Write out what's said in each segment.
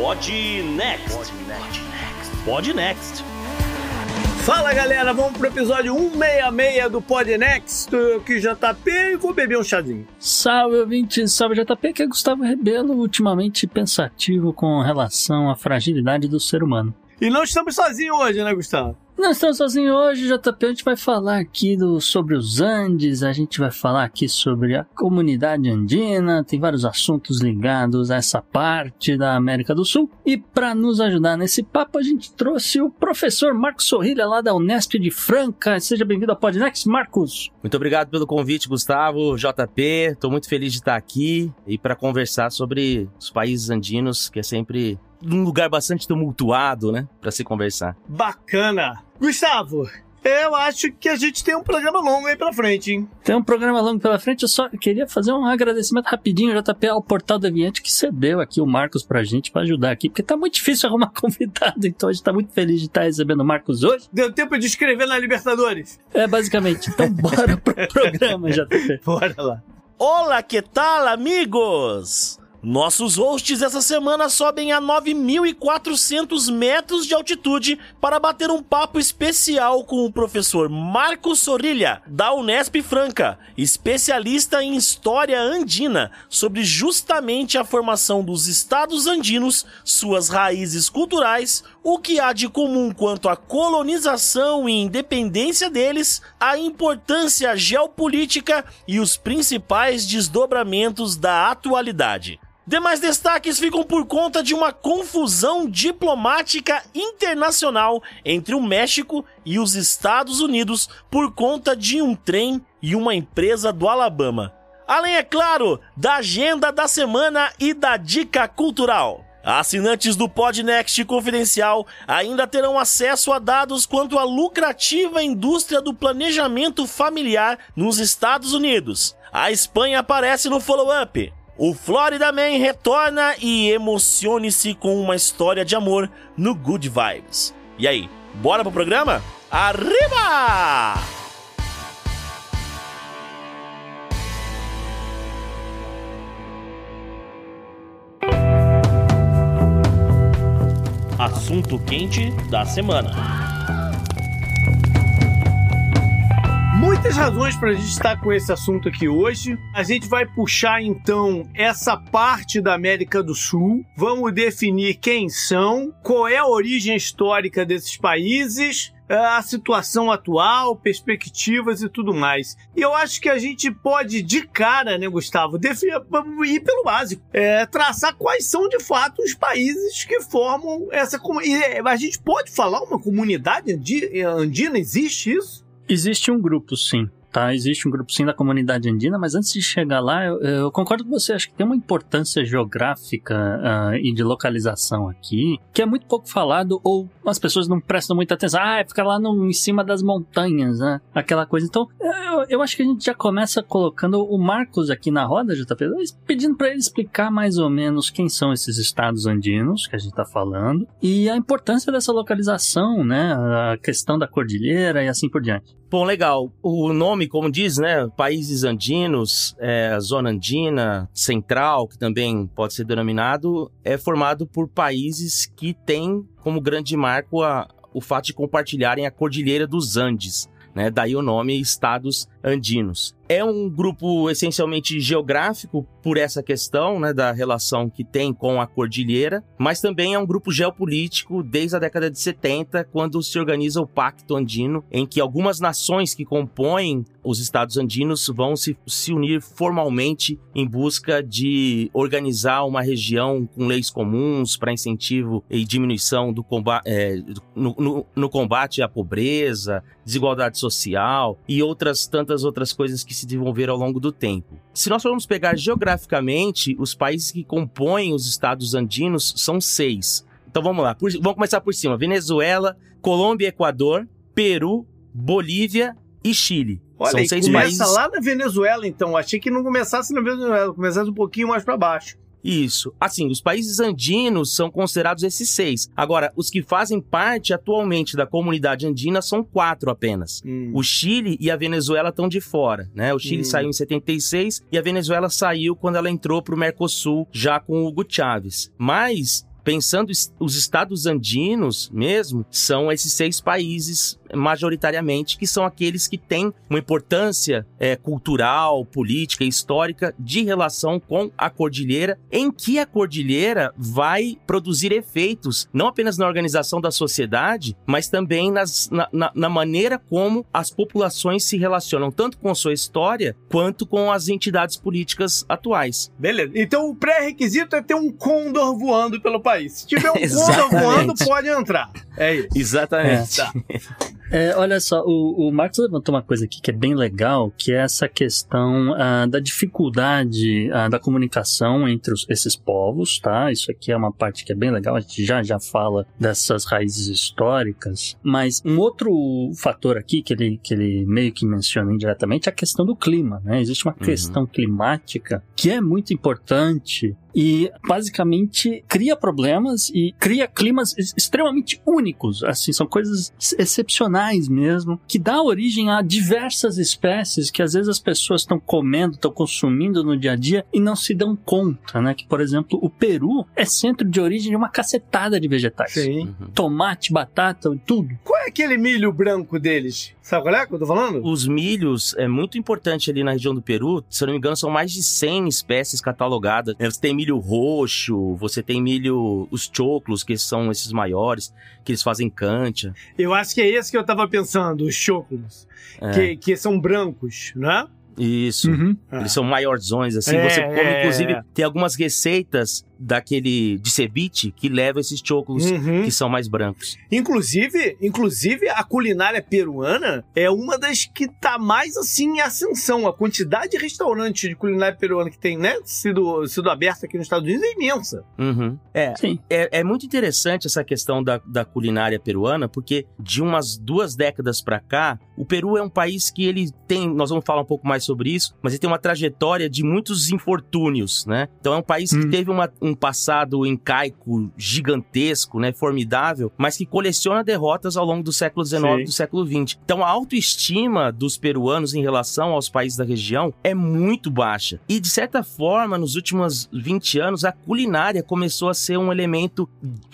Pod Next. Pod Next. Fala galera, vamos pro episódio 166 do Podnext, que JP e vou beber um chazinho. Salve ouvinte, salve JP, que é Gustavo Rebelo, ultimamente pensativo com relação à fragilidade do ser humano. E não estamos sozinhos hoje, né, Gustavo? Não estamos sozinhos hoje, JP. A gente vai falar aqui do, sobre os Andes, a gente vai falar aqui sobre a comunidade andina, tem vários assuntos ligados a essa parte da América do Sul. E para nos ajudar nesse papo, a gente trouxe o professor Marcos Sorrilha, lá da Unesp de Franca. Seja bem-vindo ao Podnext, Marcos. Muito obrigado pelo convite, Gustavo, JP. Estou muito feliz de estar aqui e para conversar sobre os países andinos, que é sempre um lugar bastante tumultuado, né, para se conversar. Bacana. Gustavo, eu acho que a gente tem um programa longo aí pela frente, hein? Tem um programa longo pela frente, eu só queria fazer um agradecimento rapidinho, JP, ao Portal Deviante, que cedeu aqui o Marcos pra gente, pra ajudar aqui, porque tá muito difícil arrumar convidado, então a gente tá muito feliz de estar recebendo o Marcos hoje. Deu tempo de escrever na Libertadores? É, basicamente. Então bora pro programa, JP. Bora lá. Olá, que tal, amigos? Nossos hosts essa semana sobem a 9.400 metros de altitude para bater um papo especial com o professor Marcos Sorrilha, da Unesp Franca, especialista em história andina, sobre justamente a formação dos estados andinos, suas raízes culturais, o que há de comum quanto à colonização e independência deles, a importância geopolítica e os principais desdobramentos da atualidade. Demais destaques ficam por conta de uma confusão diplomática internacional entre o México e os Estados Unidos por conta de um trem e uma empresa do Alabama. Além, é claro, da agenda da semana e da dica cultural. Assinantes do Podnext Confidencial ainda terão acesso a dados quanto à lucrativa indústria do planejamento familiar nos Estados Unidos. A Espanha aparece no follow-up. O Florida Man retorna e emocione-se com uma história de amor no Good Vibes. E aí, bora pro programa? Arriba! Assunto quente da semana. Muitas razões para a gente estar com esse assunto aqui hoje. A gente vai puxar então essa parte da América do Sul. Vamos definir quem são, qual é a origem histórica desses países, a situação atual, perspectivas e tudo mais. E eu acho que a gente pode, de cara, né, Gustavo, ir pelo básico. É, traçar quais são, de fato, os países que formam essa comunidade. A gente pode falar uma comunidade andina? Existe isso? Existe um grupo, sim. Tá, existe um grupo sim da comunidade andina, mas antes de chegar lá, eu, eu concordo com você, acho que tem uma importância geográfica uh, e de localização aqui, que é muito pouco falado, ou as pessoas não prestam muita atenção. Ah, fica lá no, em cima das montanhas, né? Aquela coisa. Então, eu, eu acho que a gente já começa colocando o Marcos aqui na roda, JP, pedindo para ele explicar mais ou menos quem são esses estados andinos que a gente está falando e a importância dessa localização, né? A questão da cordilheira e assim por diante. Bom, legal. O nome, como diz, né? Países andinos, é, zona andina, central, que também pode ser denominado, é formado por países que têm como grande marco a, o fato de compartilharem a Cordilheira dos Andes. Né? Daí o nome Estados Andinos. É um grupo essencialmente geográfico por essa questão né, da relação que tem com a cordilheira, mas também é um grupo geopolítico desde a década de 70, quando se organiza o Pacto Andino, em que algumas nações que compõem os estados andinos vão se, se unir formalmente em busca de organizar uma região com leis comuns para incentivo e diminuição do combate, é, no, no, no combate à pobreza, desigualdade social e outras tantas outras coisas que se desenvolveram ao longo do tempo. Se nós formos pegar geograficamente, os países que compõem os estados andinos são seis. Então vamos lá, por, vamos começar por cima: Venezuela, Colômbia, Equador, Peru, Bolívia e Chile. Olha, são e seis começa países. lá na Venezuela, então. Achei que não começasse na Venezuela, começasse um pouquinho mais para baixo. Isso. Assim, os países andinos são considerados esses seis. Agora, os que fazem parte atualmente da comunidade andina são quatro apenas. Hum. O Chile e a Venezuela estão de fora, né? O Chile Hum. saiu em 76 e a Venezuela saiu quando ela entrou pro Mercosul já com o Hugo Chávez. Mas pensando os estados andinos mesmo, são esses seis países majoritariamente, que são aqueles que têm uma importância é, cultural, política e histórica de relação com a cordilheira, em que a cordilheira vai produzir efeitos não apenas na organização da sociedade, mas também nas, na, na, na maneira como as populações se relacionam, tanto com a sua história quanto com as entidades políticas atuais. Beleza. Então o pré-requisito é ter um condor voando pelo país. Se tiver um condor voando, pode entrar. É isso. Exatamente. É. Tá. É, olha só, o, o Marcos levantou uma coisa aqui que é bem legal, que é essa questão uh, da dificuldade uh, da comunicação entre os, esses povos, tá? Isso aqui é uma parte que é bem legal, a gente já já fala dessas raízes históricas, mas um outro fator aqui que ele, que ele meio que menciona indiretamente é a questão do clima, né? Existe uma uhum. questão climática que é muito importante e basicamente cria problemas e cria climas extremamente únicos, assim, são coisas excepcionais mesmo, que dá origem a diversas espécies que às vezes as pessoas estão comendo, estão consumindo no dia a dia e não se dão conta, né? Que, por exemplo, o Peru é centro de origem de uma cacetada de vegetais. Sim. Uhum. Tomate, batata, tudo. Qual é aquele milho branco deles? Sabe qual é que eu tô falando? Os milhos é muito importante ali na região do Peru. Se eu não me engano, são mais de 100 espécies catalogadas. Você tem milho roxo, você tem milho, os choclos, que são esses maiores, que eles fazem cancha. Eu acho que é esse que eu tava pensando, os choclos. É. Que, que são brancos, né? Isso. Uhum. Eles são maiorzões, assim. É, você come, é, inclusive, é. tem algumas receitas daquele de ceviche que leva esses choclos uhum. que são mais brancos. Inclusive, inclusive a culinária peruana é uma das que tá mais assim em ascensão. A quantidade de restaurantes de culinária peruana que tem, né, sido, sido aberta aqui nos Estados Unidos é imensa. Uhum. É, é, é, muito interessante essa questão da, da culinária peruana, porque de umas duas décadas para cá, o Peru é um país que ele tem, nós vamos falar um pouco mais sobre isso, mas ele tem uma trajetória de muitos infortúnios, né? Então é um país hum. que teve uma, um passado incaico gigantesco, né, formidável, mas que coleciona derrotas ao longo do século XIX e do século XX. Então a autoestima dos peruanos em relação aos países da região é muito baixa. E de certa forma, nos últimos 20 anos, a culinária começou a ser um elemento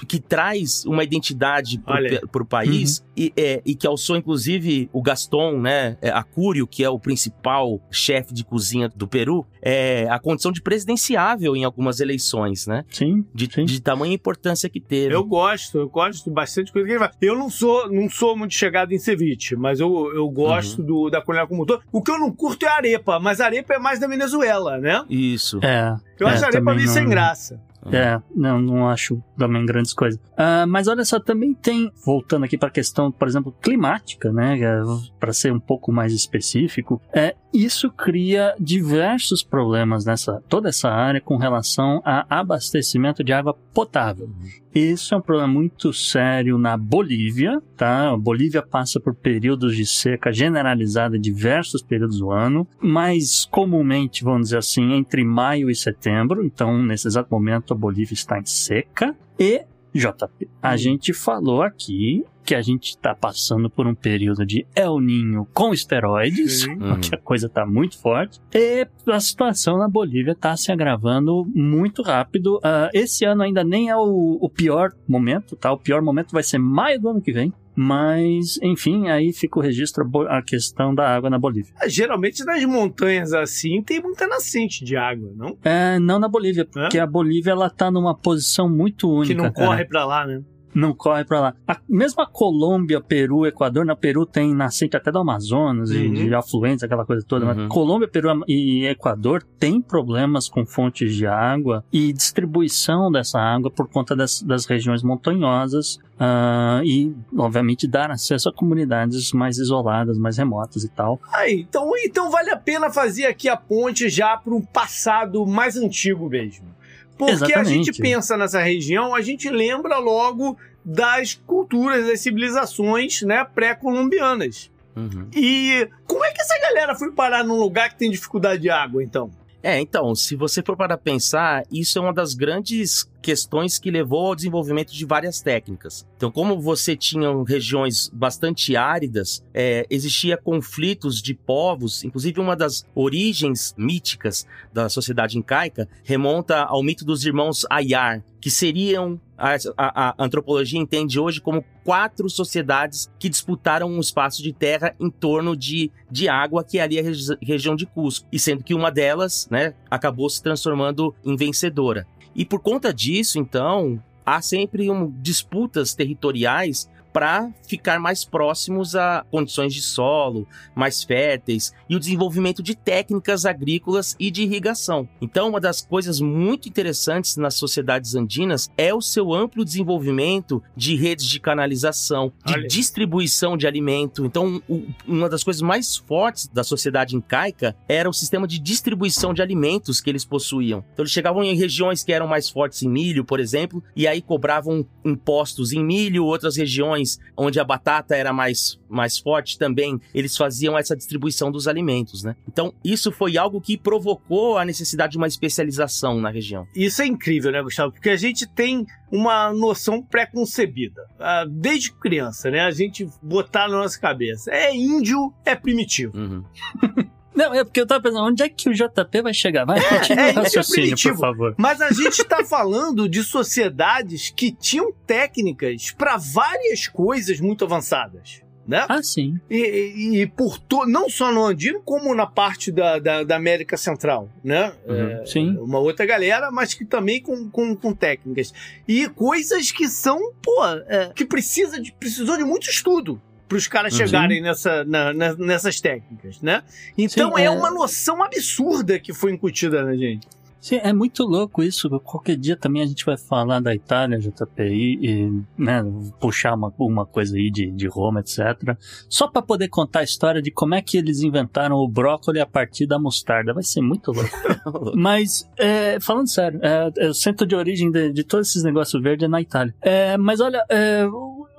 que traz uma identidade para o país uhum. E, é, e que alçou inclusive o Gaston, né, é, Acúrio, que é o principal chefe de cozinha do Peru, é, a condição de presidenciável em algumas eleições, né? Sim. De, sim. de tamanha importância que teve. Eu gosto, eu gosto bastante coisa que ele faz. Eu não sou, não sou muito chegado em ceviche, mas eu, eu gosto uhum. do, da culinária como um todo. O que eu não curto é arepa, mas arepa é mais da Venezuela, né? Isso. É. Eu é, acho arepa meio não... sem graça. É, não, não acho também grandes coisas. Uh, mas olha só, também tem, voltando aqui para a questão, por exemplo, climática, né, é, para ser um pouco mais específico, é, isso cria diversos problemas nessa toda essa área com relação a abastecimento de água potável. Isso é um problema muito sério na Bolívia, tá? A Bolívia passa por períodos de seca generalizada diversos períodos do ano, mais comumente, vamos dizer assim, entre maio e setembro. Então, nesse exato momento, a Bolívia está em seca. E JP, a hum. gente falou aqui que a gente está passando por um período de El Ninho com esteroides, porque a coisa está muito forte, e a situação na Bolívia está se agravando muito rápido. Uh, esse ano ainda nem é o, o pior momento, tá? O pior momento vai ser maio do ano que vem. Mas, enfim, aí fica o registro a questão da água na Bolívia. É, geralmente nas montanhas assim tem muita nascente de água, não? É, não na Bolívia, porque é? a Bolívia ela tá numa posição muito única. Que não corre para lá, né? Não corre para lá. A, mesmo a Colômbia, Peru, Equador, na Peru tem nascente até do Amazonas uhum. e de afluentes, aquela coisa toda. Uhum. Mas Colômbia, Peru e Equador têm problemas com fontes de água e distribuição dessa água por conta das, das regiões montanhosas uh, e, obviamente, dar acesso a comunidades mais isoladas, mais remotas e tal. Ah, então, então vale a pena fazer aqui a ponte já para um passado mais antigo mesmo. Porque Exatamente. a gente pensa nessa região, a gente lembra logo das culturas, das civilizações né, pré-colombianas. Uhum. E como é que essa galera foi parar num lugar que tem dificuldade de água, então? É, então, se você for para pensar, isso é uma das grandes questões que levou ao desenvolvimento de várias técnicas. Então, como você tinha regiões bastante áridas, é, existia conflitos de povos, inclusive uma das origens míticas da sociedade incaica remonta ao mito dos irmãos Ayar, que seriam a, a, a, antropologia entende hoje como quatro sociedades que disputaram um espaço de terra em torno de, de água, que é ali a regi região de Cusco. E sendo que uma delas, né, acabou se transformando em vencedora. E por conta disso, então, há sempre um, disputas territoriais para ficar mais próximos a condições de solo mais férteis e o desenvolvimento de técnicas agrícolas e de irrigação. Então, uma das coisas muito interessantes nas sociedades andinas é o seu amplo desenvolvimento de redes de canalização, de Olha. distribuição de alimento. Então, uma das coisas mais fortes da sociedade incaica era o sistema de distribuição de alimentos que eles possuíam. Então, eles chegavam em regiões que eram mais fortes em milho, por exemplo, e aí cobravam impostos em milho, outras regiões regiões onde a batata era mais, mais forte também, eles faziam essa distribuição dos alimentos, né? Então, isso foi algo que provocou a necessidade de uma especialização na região. Isso é incrível, né, Gustavo? Porque a gente tem uma noção pré-concebida. Ah, desde criança, né? A gente botar na nossa cabeça. É índio, é primitivo. Uhum. Não, é porque eu tava pensando, onde é que o JP vai chegar? Vai, é, continua é, o raciocínio, por favor. Mas a gente tá falando de sociedades que tinham técnicas para várias coisas muito avançadas. Né? Ah, sim. E, e, e por to, não só no Andino, como na parte da, da, da América Central, né? Uhum, é, sim. Uma outra galera, mas que também com, com, com técnicas. E coisas que são, pô, é, que precisa de, precisou de muito estudo para os caras uhum. chegarem nessa, na, na, nessas técnicas, né? Então Sim, é... é uma noção absurda que foi incutida na gente. Sim, é muito louco isso. Qualquer dia também a gente vai falar da Itália, JPI, e né, puxar uma, uma coisa aí de, de Roma, etc. Só para poder contar a história de como é que eles inventaram o brócolis a partir da mostarda. Vai ser muito louco. mas, é, falando sério, é, é, o centro de origem de, de todos esses negócios verdes é na Itália. É, mas olha, é,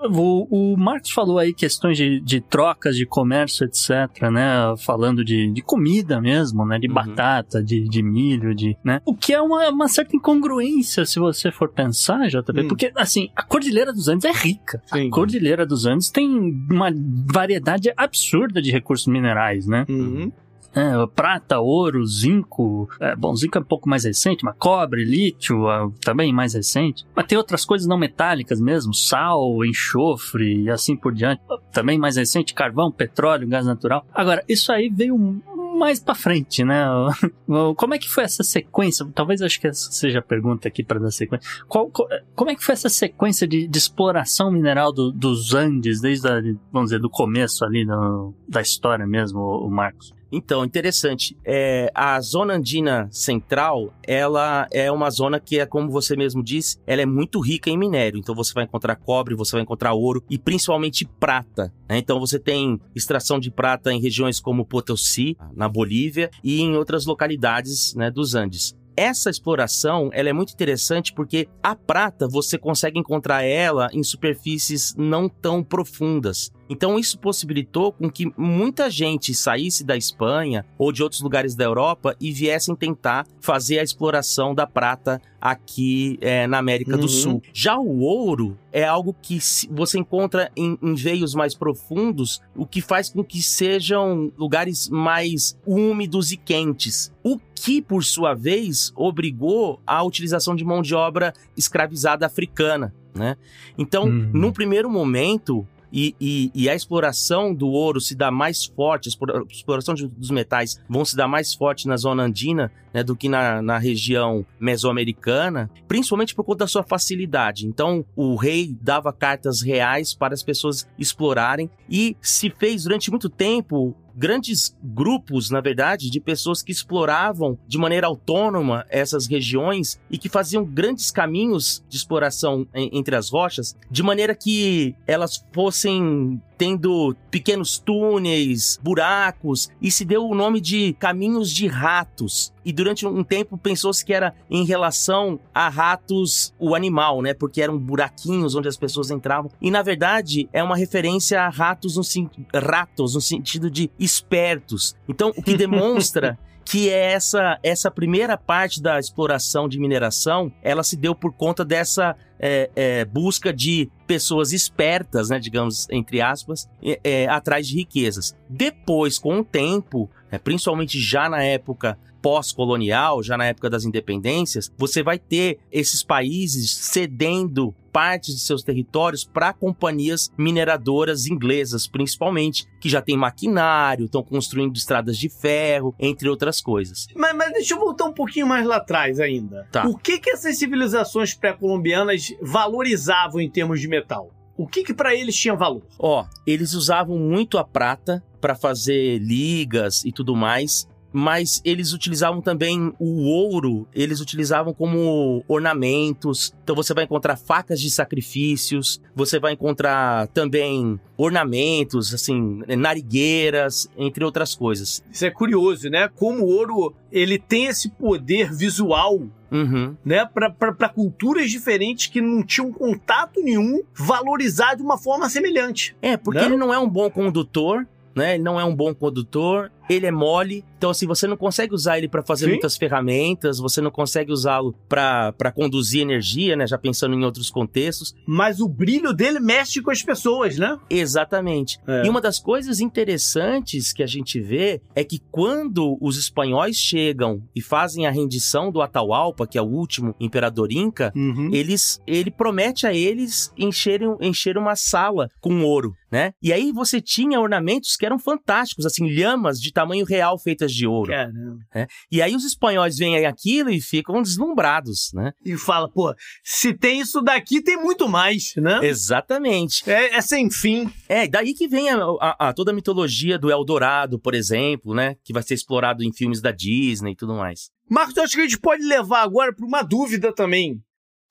o, o Marcos falou aí questões de, de trocas de comércio, etc, né? Falando de, de comida mesmo, né? De uhum. batata, de, de milho, de, né? O que é uma, uma certa incongruência se você for pensar, JP, hum. porque, assim, a Cordilheira dos Andes é rica. Sim. A Cordilheira dos Andes tem uma variedade absurda de recursos minerais, né? Uhum. É, prata, ouro, zinco. É, bom, zinco é um pouco mais recente, mas cobre, lítio, é, também mais recente. Mas tem outras coisas não metálicas mesmo, sal, enxofre e assim por diante. Também mais recente, carvão, petróleo, gás natural. Agora, isso aí veio mais para frente, né? Como é que foi essa sequência? Talvez acho que essa seja a pergunta aqui para dar sequência. Qual, qual, como é que foi essa sequência de, de exploração mineral do, dos Andes, desde, a, vamos dizer, do começo ali no, da história mesmo, o Marcos? Então, interessante. É, a zona andina central, ela é uma zona que é, como você mesmo disse, ela é muito rica em minério. Então você vai encontrar cobre, você vai encontrar ouro e principalmente prata. Né? Então você tem extração de prata em regiões como Potosí, na Bolívia, e em outras localidades né, dos Andes essa exploração ela é muito interessante porque a prata você consegue encontrar ela em superfícies não tão profundas. Então isso possibilitou com que muita gente saísse da Espanha ou de outros lugares da Europa e viessem tentar fazer a exploração da prata aqui é, na América uhum. do Sul. Já o ouro é algo que você encontra em, em veios mais profundos, o que faz com que sejam lugares mais úmidos e quentes. O que, por sua vez, obrigou a utilização de mão de obra escravizada africana. Né? Então, uhum. num primeiro momento, e, e, e, a exploração do ouro se dá mais forte, a exploração de, dos metais vão se dar mais forte na zona andina né, do que na, na região mesoamericana, principalmente por conta da sua facilidade. Então, o rei dava cartas reais para as pessoas explorarem e se fez durante muito tempo grandes grupos, na verdade, de pessoas que exploravam de maneira autônoma essas regiões e que faziam grandes caminhos de exploração entre as rochas, de maneira que elas fossem tendo pequenos túneis, buracos, e se deu o nome de caminhos de ratos. E durante um tempo pensou-se que era em relação a ratos, o animal, né? Porque eram buraquinhos onde as pessoas entravam. E na verdade é uma referência a ratos no, ratos no sentido de espertos. Então, o que demonstra que é essa, essa primeira parte da exploração de mineração, ela se deu por conta dessa é, é, busca de pessoas espertas, né, digamos, entre aspas, é, atrás de riquezas. Depois, com o tempo, né, principalmente já na época pós-colonial, já na época das independências, você vai ter esses países cedendo partes de seus territórios para companhias mineradoras inglesas, principalmente, que já têm maquinário, estão construindo estradas de ferro, entre outras coisas. Mas, mas, deixa eu voltar um pouquinho mais lá atrás ainda. Tá. O que, que essas civilizações pré-colombianas valorizavam em termos de metal? O que, que para eles tinha valor? Ó, eles usavam muito a prata para fazer ligas e tudo mais mas eles utilizavam também o ouro, eles utilizavam como ornamentos. Então você vai encontrar facas de sacrifícios, você vai encontrar também ornamentos, assim, narigueiras, entre outras coisas. Isso é curioso, né? Como o ouro ele tem esse poder visual Uhum. né, para culturas diferentes que não tinham contato nenhum, valorizar de uma forma semelhante. É, porque Não? ele não é um bom condutor, né? Ele não é um bom condutor, ele é mole, então assim, você não consegue usar ele para fazer Sim. muitas ferramentas, você não consegue usá-lo para conduzir energia, né? Já pensando em outros contextos. Mas o brilho dele mexe com as pessoas, né? Exatamente. É. E uma das coisas interessantes que a gente vê é que quando os espanhóis chegam e fazem a rendição do Atahualpa, que é o último imperador inca, Uhum. eles ele promete a eles encherem encher uma sala com ouro, né? E aí você tinha ornamentos que eram fantásticos, assim, lhamas de tamanho real feitas de ouro. Caramba. E aí os espanhóis veem aquilo e ficam deslumbrados, né? E fala, pô, se tem isso daqui, tem muito mais, né? Exatamente. É, é sem fim. É, daí que vem a, a- a- toda a mitologia do Eldorado, por exemplo, né? Que vai ser explorado em filmes da Disney e tudo mais. Marcos, eu acho que a gente pode levar agora para uma dúvida também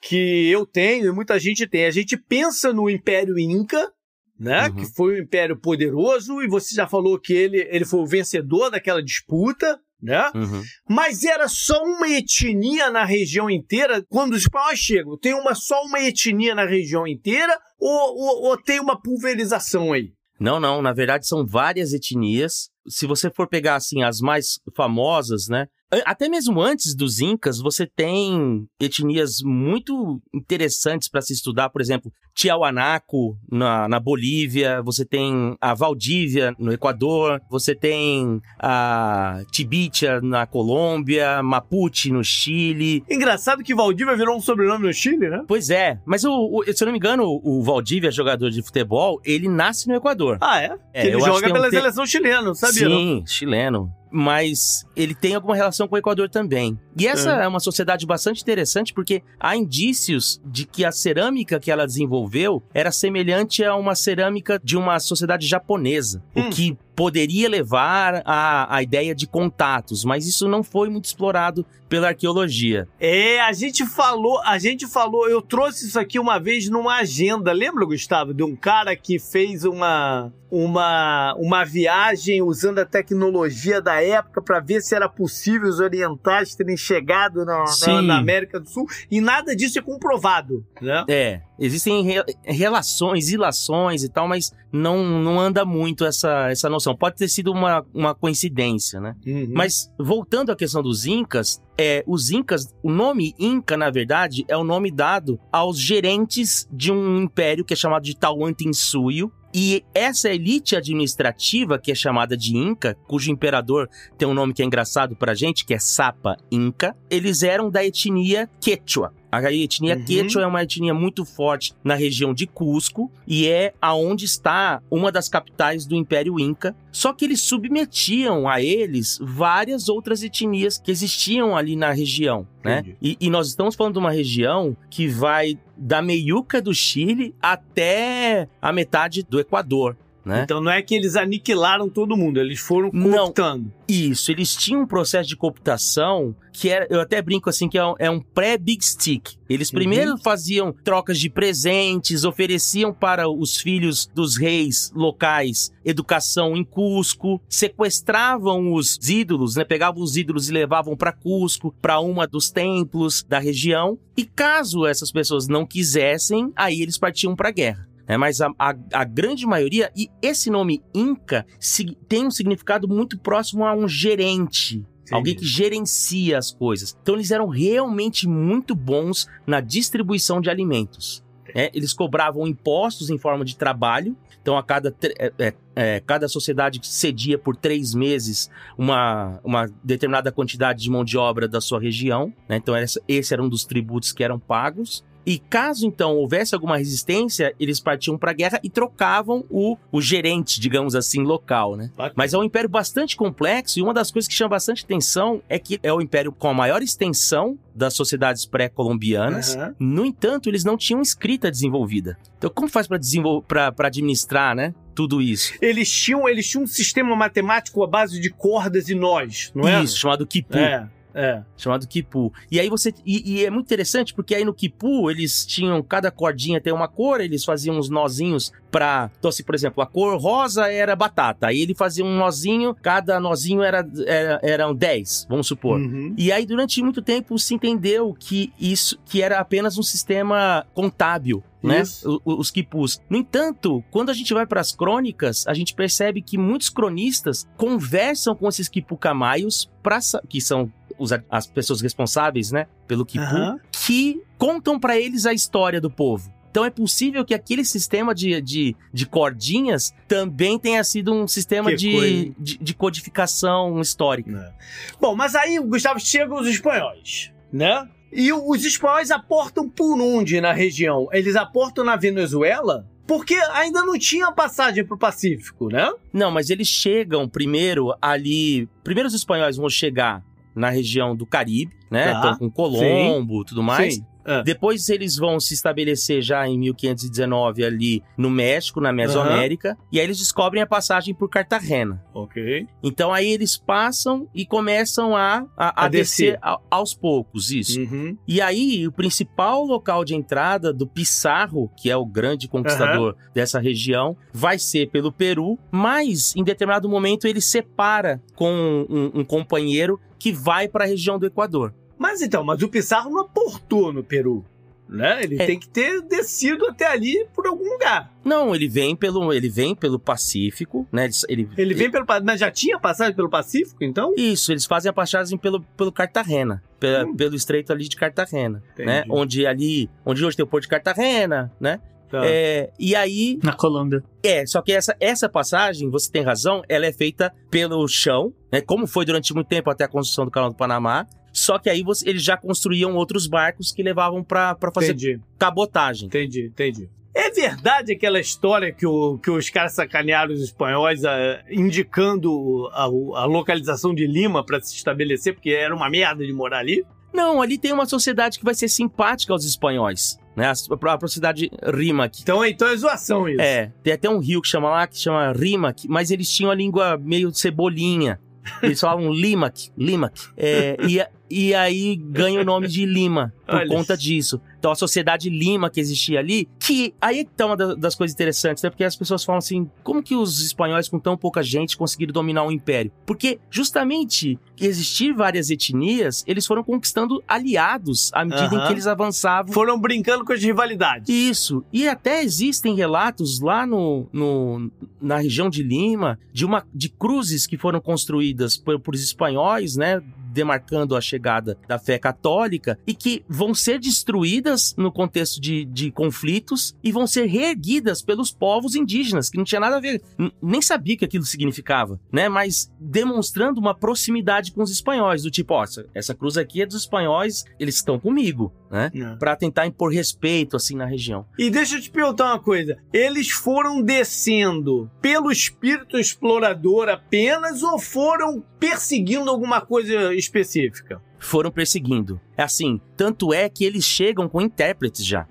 que eu tenho e muita gente tem. A gente pensa no Império Inca, né? Uhum. Que foi um império poderoso e você já falou que ele, ele foi o vencedor daquela disputa, né? Uhum. Mas era só uma etnia na região inteira? Quando os espanhóis chegam, tem uma, só uma etnia na região inteira ou, ou, ou tem uma pulverização aí? Não, não, na verdade são várias etnias. Se você for pegar assim as mais famosas, né? Até mesmo antes dos incas, você tem etnias muito interessantes para se estudar, por exemplo, Tiahuanaco na, na Bolívia, você tem a Valdívia no Equador, você tem a Tibitia na Colômbia, Mapuche no Chile, Engraçado que Valdívia virou um sobrenome no Chile, né? Pois é, mas o, o- se eu não me engano, o Valdívia, jogador de futebol, ele nasce no Equador. Ah, é? É, ele joga é um pela te- seleção chilena, não sabia? não? Sim, chileno. Mas ele tem alguma relação com o Equador também. E essa É. é. uma sociedade bastante interessante porque há indícios de que a cerâmica que ela desenvolveu era semelhante a uma cerâmica de uma sociedade japonesa. Hum. O que poderia levar à, à ideia de contatos, mas isso não foi muito explorado pela arqueologia. É, a gente falou, a gente falou, eu trouxe isso aqui uma vez numa agenda, lembra, Gustavo, de um cara que fez uma uma, uma viagem usando a tecnologia da época para ver se era possível os orientais terem chegado na, na, na América do Sul e nada disso é comprovado, né? É, existem re- relações, ilações e tal, mas não, não anda muito essa, essa noção. Pode ter sido uma, uma coincidência, né? Uhum. Mas voltando à questão dos incas, é, os incas, o nome Inca, na verdade, é o nome dado aos gerentes de um império que é chamado de Tawantinsuyo. E essa elite administrativa, que é chamada de Inca, cujo imperador tem um nome que é engraçado pra gente, que é Sapa Inca, eles eram da etnia Quechua. A etnia Uhum. Quechua é uma etnia muito forte na região de Cusco e é aonde está uma das capitais do Império Inca. Só que eles submetiam a eles várias outras etnias que existiam ali na região, né? E, e nós estamos falando de uma região que vai da meiuca do Chile até a metade do Equador, né? Então não é que eles aniquilaram todo mundo, eles foram Não. cooptando. Isso, eles tinham um processo de cooptação que era, eu até brinco assim, que é um, é um pré-Big Stick. Eles Uhum. primeiro faziam trocas de presentes, ofereciam para os filhos dos reis locais educação em Cusco, sequestravam os ídolos, né? Pegavam os ídolos e levavam para Cusco, para uma dos templos da região. E caso essas pessoas não quisessem, aí eles partiam para a guerra. É, mas a, a- a grande maioria, e esse nome Inca sig- tem um significado muito próximo a um gerente. Alguém que gerencia as coisas. Então eles eram realmente muito bons na distribuição de alimentos. né? eles cobravam impostos em forma de trabalho. Então, a cada, é, é, é, cada sociedade cedia por três meses uma, uma determinada quantidade de mão de obra da sua região. né? Então, essa- esse era um dos tributos que eram pagos. E caso então houvesse alguma resistência, eles partiam para a guerra e trocavam o, o gerente, digamos assim, local, né? Mas é um império bastante complexo e uma das coisas que chama bastante atenção é que é o império com a maior extensão das sociedades pré-colombianas. Aham. No entanto, eles não tinham escrita desenvolvida. Então, como faz para desenvol... administrar, né? Tudo isso. Eles tinham, eles tinham um sistema matemático à base de cordas e nós, não é? Isso, chamado Kipu. É, é. chamado Kipu. E aí você. E, e é muito interessante porque aí no Kipu eles tinham. Cada cordinha tem uma cor, eles faziam uns nozinhos pra. Então, assim, por exemplo, a cor rosa era batata. Aí ele fazia um nozinho, cada nozinho era, era eram 10, vamos supor. Uhum. E aí, durante muito tempo, se entendeu que isso que era apenas um sistema contábil. Né? Isso. Os quipus. No entanto, quando a gente vai para as crônicas, a gente percebe que muitos cronistas conversam com esses quipucamaios, pra, que são os- as pessoas responsáveis né, pelo quipu, Aham. que contam para eles a história do povo. Então é possível que aquele sistema de, de, de cordinhas também tenha sido um sistema de, de, de codificação histórica. Bom, mas aí, Gustavo, chegam os espanhóis, né? E o- os espanhóis aportam por onde na região? Eles aportam na Venezuela? Porque ainda não tinha passagem pro Pacífico, né? Não, mas eles chegam primeiro ali. Primeiro os espanhóis vão chegar na região do Caribe, né? Tá. Então com Colombo e tudo mais. Sim. É. Depois eles vão se estabelecer já em 1519 ali no México, na Mesoamérica, e aí eles descobrem a passagem por Cartagena. Ok. Então aí eles passam e começam a, a, a A descer. descer a- aos poucos, isso. Uhum. E aí, o principal local de entrada do Pissarro, que é o grande conquistador dessa região, vai ser pelo Peru, mas em determinado momento ele separa com um, um companheiro que vai para a região do Equador. Mas então, mas o Pissarro não aportou no Peru, né? Ele É. tem que ter descido até ali por algum lugar. Não, ele vem pelo, ele vem pelo Pacífico, né? Ele, ele, Ele vem pelo... Mas já tinha passagem pelo Pacífico, então? Isso, eles fazem a passagem pelo, pelo Cartagena, pela- Hum. pelo estreito ali de Cartagena, Entendi. né? Onde ali, onde hoje tem o Porto de Cartagena, né? Tá. É, e aí Na Colômbia. É, só que essa, essa passagem, você tem razão, ela é feita pelo chão, né? Como foi durante muito tempo até a construção do canal do Panamá. Só que aí você- eles já construíam outros barcos que levavam pra pra fazer Entendi, cabotagem. entendi, entendi. É verdade aquela história que, o, que os caras sacanearam os espanhóis ah, indicando a, a localização de Lima para se estabelecer, porque era uma merda de morar ali? Não, ali tem uma sociedade que vai ser simpática aos espanhóis, né? A, a própria cidade Rimac. Então, então é zoação isso. É, tem até um rio que chama lá, que chama Rimac, mas eles tinham a língua meio cebolinha. Eles falavam Limac, Limac. É, e, e aí ganha o nome de Lima por Olha conta isso. disso. Então a sociedade Lima que existia ali, que aí é que tá uma da- das coisas interessantes, né? Porque as pessoas falam assim, como que os espanhóis com tão pouca gente conseguiram dominar o império? Porque justamente existir várias etnias, eles foram conquistando aliados à medida em que eles avançavam Foram brincando com as rivalidades. isso. E até existem relatos lá no, no- na região de Lima de uma de cruzes que foram construídas por, por espanhóis, né? Demarcando a chegada da fé católica e que vão ser destruídas no contexto de, de conflitos e vão ser reerguidas pelos povos indígenas, que não tinha nada a ver, nem sabia o que aquilo significava, né? Mas demonstrando uma proximidade com os espanhóis, do tipo, ó, essa, cruz aqui é dos espanhóis, eles estão comigo, né? É. Pra tentar impor respeito assim na região. E deixa eu te perguntar uma coisa: eles foram descendo pelo espírito explorador apenas ou foram perseguindo alguma coisa específica? Foram perseguindo. É assim, tanto é que eles chegam com intérpretes já.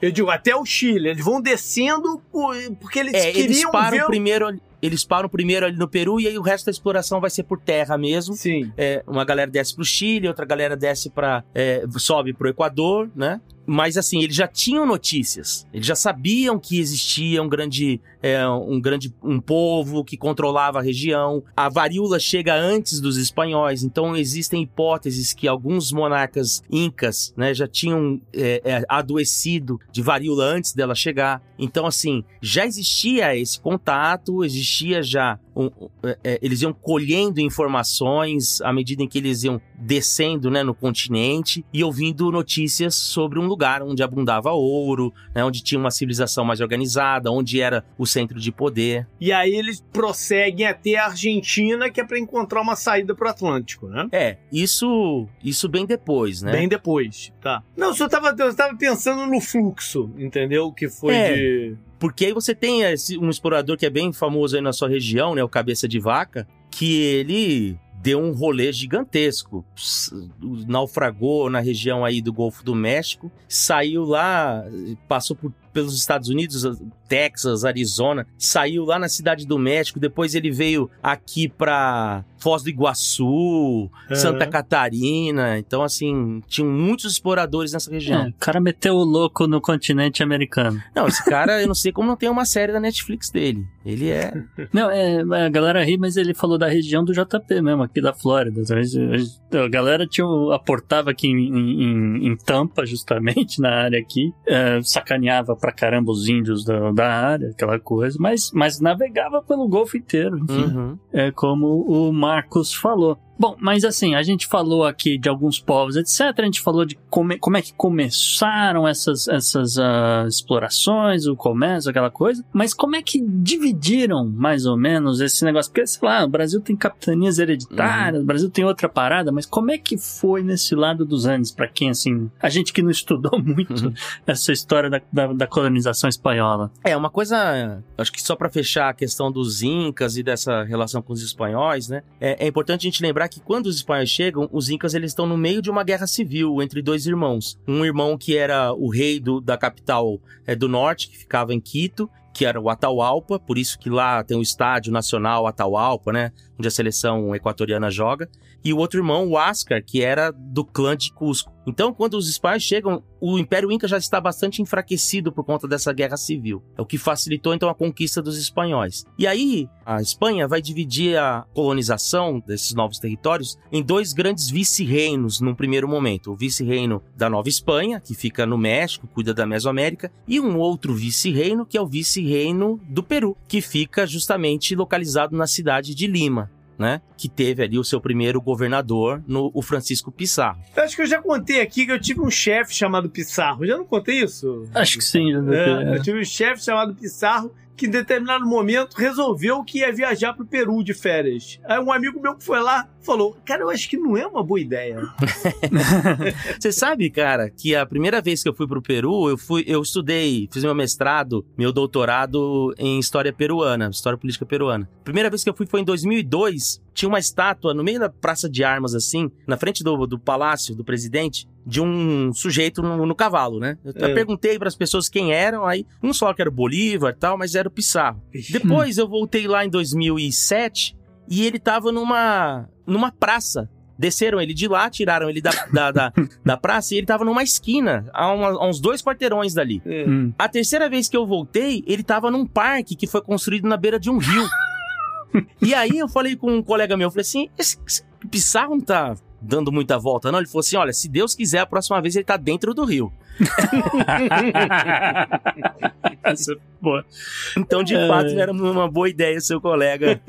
Eu digo, até o Chile, eles vão descendo por- porque eles É, eles queriam param ver. primeiro, eles param primeiro ali no Peru e aí o resto da exploração vai ser por terra mesmo. Sim. É, uma galera desce pro Chile, outra galera desce para sobe pro Equador, né? Mas assim, eles já tinham notícias. Eles já sabiam que existia um grande, é, um grande um povo que controlava a região. A varíola chega antes dos espanhóis, então existem hipóteses que alguns monarcas incas, né, já tinham é, é, adoecido de varíola antes dela chegar. Então assim, já existia esse contato, existia já um, é, é, eles iam colhendo informações à medida em que eles iam descendo, né, no continente e ouvindo notícias sobre um lugar onde abundava ouro, né, onde tinha uma civilização mais organizada, onde era o centro de poder. E aí eles prosseguem até a Argentina, que é para encontrar uma saída para o Atlântico, né? É, isso isso bem depois, né? Bem depois, tá. Não, eu só tava, eu tava pensando no fluxo, entendeu? Que foi É. de... Porque aí você tem esse- um explorador que é bem famoso aí na sua região, né? O Cabeça de Vaca, que ele deu um rolê gigantesco. Naufragou na região aí do Golfo do México, saiu lá, passou por- pelos Estados Unidos, Texas, Arizona, saiu lá na cidade do México, depois ele veio aqui pra Foz do Iguaçu, Santa Aham. Catarina. Então, assim, tinham muitos exploradores nessa região. É, o cara meteu o louco no continente americano. Não, esse cara, eu não sei como não tem uma série da Netflix dele. Ele é. Não, é, a galera ri, mas ele falou da região do JP mesmo, aqui da Flórida. A, gente- a galera tinha, aportava aqui em, em- em Tampa, justamente, na área aqui. é, sacaneava pra caramba os índios da, da área, aquela coisa. Mas, mas navegava pelo Golfo inteiro, enfim. Uhum. é como o Marcos falou. Bom, mas assim, a gente falou aqui de alguns povos, etc. A gente falou de como, como é que começaram essas, essas ah, explorações, o comércio, aquela coisa. Mas como é que dividiram, mais ou menos, esse negócio? Porque, sei lá, o Brasil tem capitanias hereditárias, o Brasil tem outra parada, mas como é que foi nesse lado dos Andes, pra quem, assim, a gente que não estudou muito Uhum. essa história da, da, da colonização espanhola? É, uma coisa, acho que só pra fechar a questão dos incas e dessa relação com os espanhóis, né? É, é importante a gente lembrar que quando os espanhóis chegam, os incas eles estão no meio de uma guerra civil entre dois irmãos. Um irmão que era o rei do- da capital é, do norte, que ficava em Quito, que era o Atahualpa, por isso que lá tem o estádio nacional Atahualpa, né? Onde a seleção equatoriana joga. E o outro irmão, o Ascar, que era do clã de Cusco. Então, quando os espanhóis chegam, o Império Inca já está bastante enfraquecido por conta dessa guerra civil. É o que facilitou, então, a conquista dos espanhóis. E aí, a Espanha vai dividir a colonização desses novos territórios em dois grandes vice-reinos num primeiro momento. O vice-reino da Nova Espanha, que fica no México, cuida da Mesoamérica, e um outro vice-reino, que é o vice-reino do Peru, que fica justamente localizado na cidade de Lima. Né? Que teve ali o seu primeiro governador, no, o Francisco Pizarro. Eu acho que eu já contei aqui que eu tive um chefe chamado Pissarro. Já não contei isso? Acho que sim. já deve ter- É, eu tive um chefe chamado Pissarro que em determinado momento resolveu que ia viajar pro Peru de férias. Aí um amigo meu que foi lá falou: Cara, eu acho que não é uma boa ideia. Você sabe, cara, que a primeira vez que eu fui pro Peru, eu fui, eu estudei, fiz meu mestrado, meu doutorado em história peruana, história política peruana. Primeira vez que eu fui foi em 2002. Tinha uma estátua no meio da praça de armas, assim, na frente do, do palácio do presidente, de um sujeito no, no cavalo, né? Eu É. perguntei para as pessoas quem eram, aí um só que era o Bolívar e tal, mas era o Pissarro. Depois eu voltei lá em 2007 e ele tava numa, numa praça. Desceram ele de lá, tiraram ele da, da, da, da praça e ele tava numa esquina, a, uma- a uns dois quarteirões dali. É. A terceira vez que eu voltei, ele tava num parque que foi construído na beira de um rio. E aí eu falei com um colega meu, eu falei assim, esse, esse Pissarro não tá dando muita volta não? Ele falou assim, olha, se Deus quiser, a próxima vez ele tá dentro do rio. Essa é. Então, de É. fato, era uma boa ideia seu colega,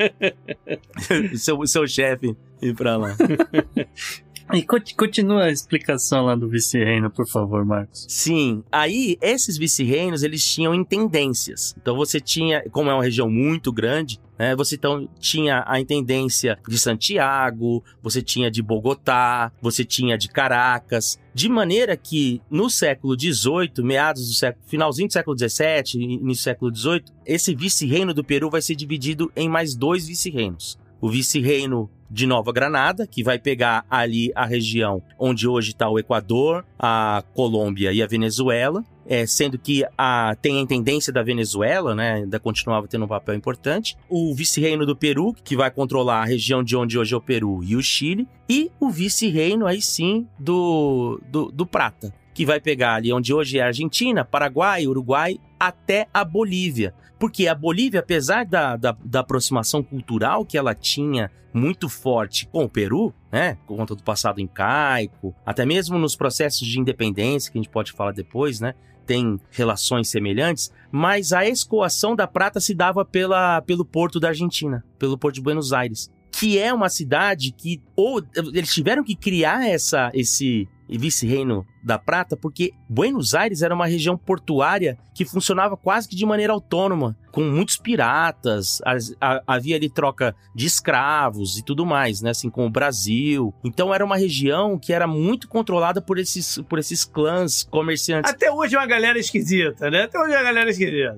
seu, seu chefe ir pra lá. E conti- continua a explicação lá do vice-reino, por favor, Marcos. Sim, aí esses vice-reinos eles tinham intendências. Então você tinha, como é uma região muito grande, né? Você então tinha a intendência de Santiago, você tinha de Bogotá, você tinha de Caracas, de maneira que no século XVIII, meados do século, finalzinho do século XVII, início do século XVIII, esse vice-reino do Peru vai ser dividido em mais dois vice-reinos. O vice-reino de Nova Granada, que vai pegar ali a região onde hoje está o Equador, a Colômbia e a Venezuela, é, sendo que a, tem a intendência da Venezuela, né, ainda continuava tendo um papel importante, o vice-reino do Peru, que vai controlar a região de onde hoje é o Peru e o Chile, e o vice-reino, aí sim, do, do, do Prata, que vai pegar ali onde hoje é a Argentina, Paraguai, Uruguai, até a Bolívia. Porque a Bolívia, apesar da, da, da, aproximação cultural que ela tinha muito forte com o Peru, né, por conta do passado incaico, até mesmo nos processos de independência, que a gente pode falar depois, né, tem relações semelhantes, mas a escoação da prata se dava pela, pelo porto da Argentina, pelo porto de Buenos Aires, que é uma cidade que ou eles tiveram que criar essa esse vice-reino da Prata, porque Buenos Aires era uma região portuária que funcionava quase que de maneira autônoma, com muitos piratas, as, a, havia ali troca de escravos e tudo mais, né? Assim, com o Brasil. Então era uma região que era muito controlada por esses, por esses clãs comerciantes. Até hoje é uma galera esquisita, né? Até hoje é uma galera esquisita.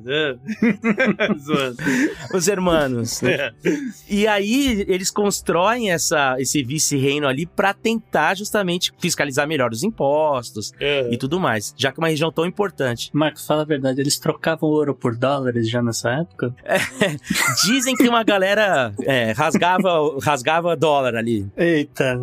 Os hermanos. Né? É. E aí eles constroem essa, esse vice-reino ali para tentar justamente fiscalizar melhor os impostos é. e tudo mais, já que é uma região tão importante. Marcos, fala a verdade, eles trocavam ouro por dólares já nessa época? É, dizem que uma galera é, rasgava, rasgava dólar ali. Eita,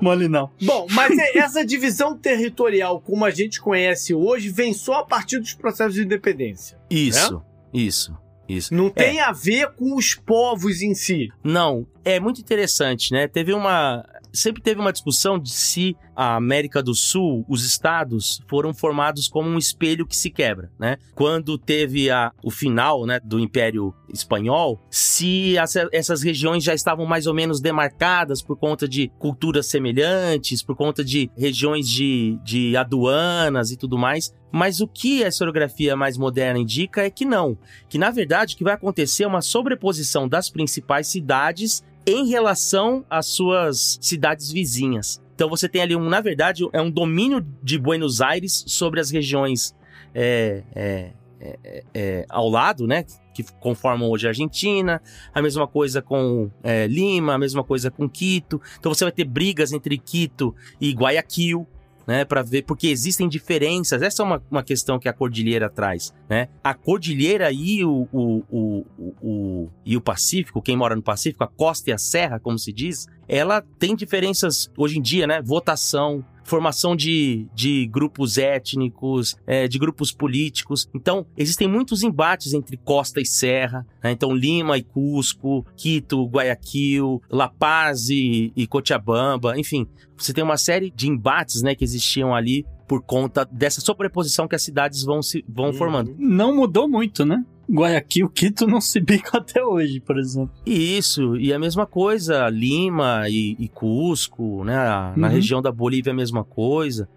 mole não. Bom, mas é, essa divisão territorial, como a gente conhece hoje, vem só a partir dos processos de independência. Isso, né? isso. Isso. Não tem é. a ver com os povos em si. Não, é muito interessante, né? Teve uma sempre teve uma discussão de se a América do Sul, os estados, foram formados como um espelho que se quebra, né? Quando teve a, o final né, do Império Espanhol, se as, essas regiões já estavam mais ou menos demarcadas por conta de culturas semelhantes, por conta de regiões de, de aduanas e tudo mais. Mas o que a historiografia mais moderna indica é que não. Que na verdade o que vai acontecer é uma sobreposição das principais cidades em relação às suas cidades vizinhas. Então você tem ali um, na verdade, é um domínio de Buenos Aires sobre as regiões é, é, é, é ao lado, né? Que conformam hoje a Argentina, a mesma coisa com é, Lima, a mesma coisa com Quito. Então você vai ter brigas entre Quito e Guayaquil né, para ver, porque existem diferenças. Essa é uma, uma questão que a cordilheira traz, né? A cordilheira e o, o, o, o, e o Pacífico, quem mora no Pacífico, a costa e a serra, como se diz, ela tem diferenças hoje em dia, né? Votação, formação de, de grupos étnicos, é, de grupos políticos. Então, existem muitos embates entre costa e serra. Né? Então, Lima e Cusco, Quito, Guayaquil, La Paz e, e Cochabamba, enfim. Você tem uma série de embates né, que existiam ali por conta dessa sobreposição que as cidades vão se vão hum. formando. Não mudou muito, né? Guayaquil, Quito não se bica até hoje, por exemplo. Isso, e a mesma coisa, Lima e, e Cusco, né? Na uhum. região da Bolívia a mesma coisa.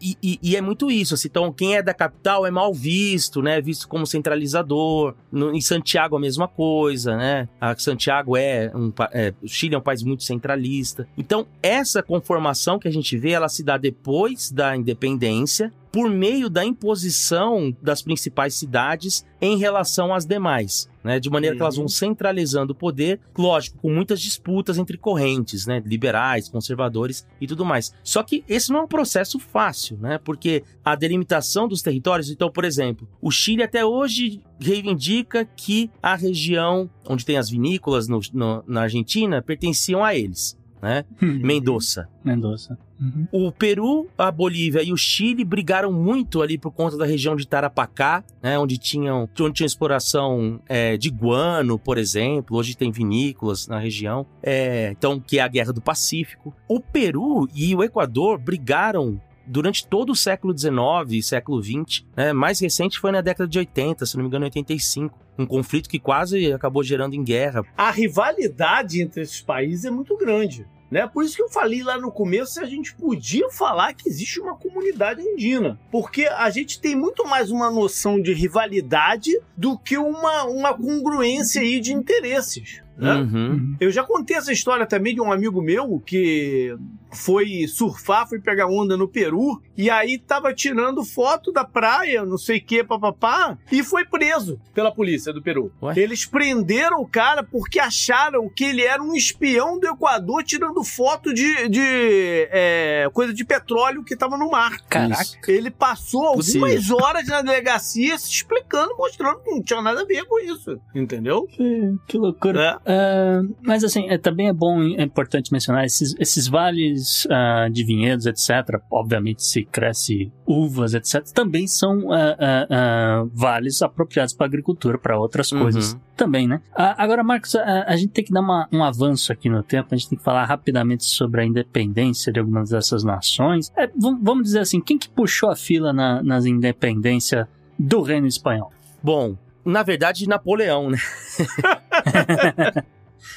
E, e, e, é muito isso, assim, então quem é da capital é mal visto, né? Visto como centralizador. No, em Santiago a mesma coisa, né? A Santiago é um... É, o Chile é um país muito centralista. Então, essa conformação que a gente vê, ela se dá depois da independência, por meio da imposição das principais cidades em relação às demais. Né, de maneira uhum. que elas vão uhum. centralizando o poder, lógico, com muitas disputas entre correntes, né, liberais, conservadores e tudo mais. Só que esse não é um processo fácil, né, porque a delimitação dos territórios, então, por exemplo, o Chile até hoje reivindica que a região onde tem as vinícolas no, no, na Argentina pertenciam a eles né? Uhum. Mendoza. Mendoza. Uhum. O Peru, a Bolívia e o Chile brigaram muito ali por conta da região de Tarapacá, né? Onde tinham, onde tinha exploração é, de guano, por exemplo. Hoje tem vinícolas na região. É, então, que é a Guerra do Pacífico. O Peru e o Equador brigaram durante todo o século XIX e século XX. Né? Mais recente foi na década de 80, se não me engano, 85. Um conflito que quase acabou gerando em guerra. A rivalidade entre esses países é muito grande. Né? Por isso que eu falei lá no começo, a gente podia falar que existe uma comunidade andina, porque a gente tem muito mais uma noção de rivalidade do que uma, uma congruência aí de interesses. Né? Uhum. Eu já contei essa história também de um amigo meu que foi surfar, foi pegar onda no Peru e aí tava tirando foto da praia, não sei o que, papapá, e foi preso pela polícia do Peru. Ué? Eles prenderam o cara porque acharam que ele era um espião do Equador tirando foto de, de é, coisa de petróleo que tava no mar. Caraca. Ele passou algumas horas na delegacia se explicando, mostrando que não tinha nada a ver com isso. Entendeu? Que, que loucura. É. Uh, mas assim, é, também é bom, é importante mencionar esses, esses vales vales uh, de vinhedos, etc., obviamente se cresce uvas, etc., também são uh, uh, vales apropriados para agricultura, para outras uhum. coisas também, né? agora, Marcos, a, a, gente tem que dar uma, um avanço aqui no tempo, a gente tem que falar rapidamente sobre a independência de algumas dessas nações. É, vamos dizer assim, quem que puxou a fila na, nas independências do reino espanhol? Bom, na verdade, Napoleão, né?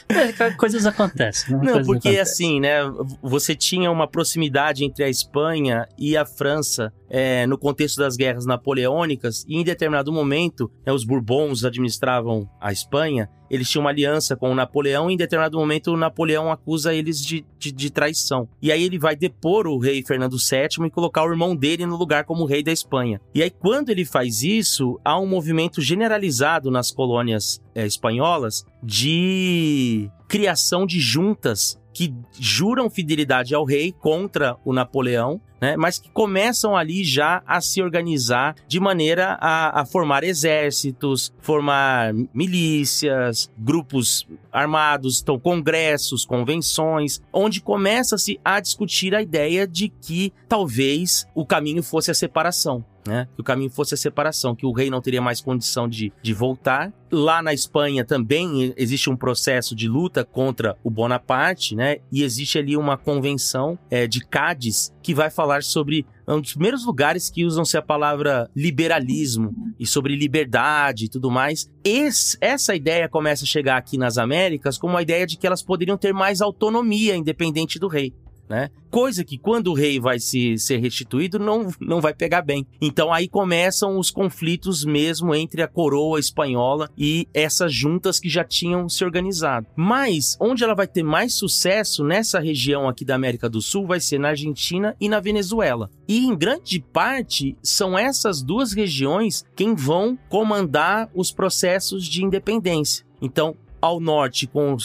É, coisas acontecem. Né? Não, coisas porque assim, né? Você tinha uma proximidade entre a Espanha e a França é, no contexto das guerras napoleônicas, e em determinado momento, né, os Bourbons administravam a Espanha, eles tinham uma aliança com o Napoleão, e em determinado momento o Napoleão acusa eles de, de, de, traição. E aí ele vai depor o rei Fernando VII e colocar o irmão dele no lugar como rei da Espanha. E aí, quando ele faz isso, há um movimento generalizado nas colônias é, espanholas de criação de juntas que juram fidelidade ao rei contra o Napoleão, né, mas que começam ali já a se organizar de maneira a, a formar exércitos, formar milícias, grupos armados, então congressos, convenções, onde começa-se a discutir a ideia de que talvez o caminho fosse a separação né? Que o caminho fosse a separação, que o rei não teria mais condição de, de voltar. Lá na Espanha também existe um processo de luta contra o Bonaparte, né? E existe ali uma convenção é, de Cádiz que vai falar sobre é um dos primeiros lugares que usam-se a palavra liberalismo e sobre liberdade e tudo mais. Esse, essa ideia começa a chegar aqui nas Américas como a ideia de que elas poderiam ter mais autonomia independente do rei né? Coisa que quando o rei vai se ser restituído não, não vai pegar bem. Então aí começam os conflitos mesmo entre a coroa espanhola e essas juntas que já tinham se organizado. Mas onde ela vai ter mais sucesso nessa região aqui da América do Sul vai ser na Argentina e na Venezuela. E em grande parte são essas duas regiões quem vão comandar os processos de independência. Então, ao norte, com,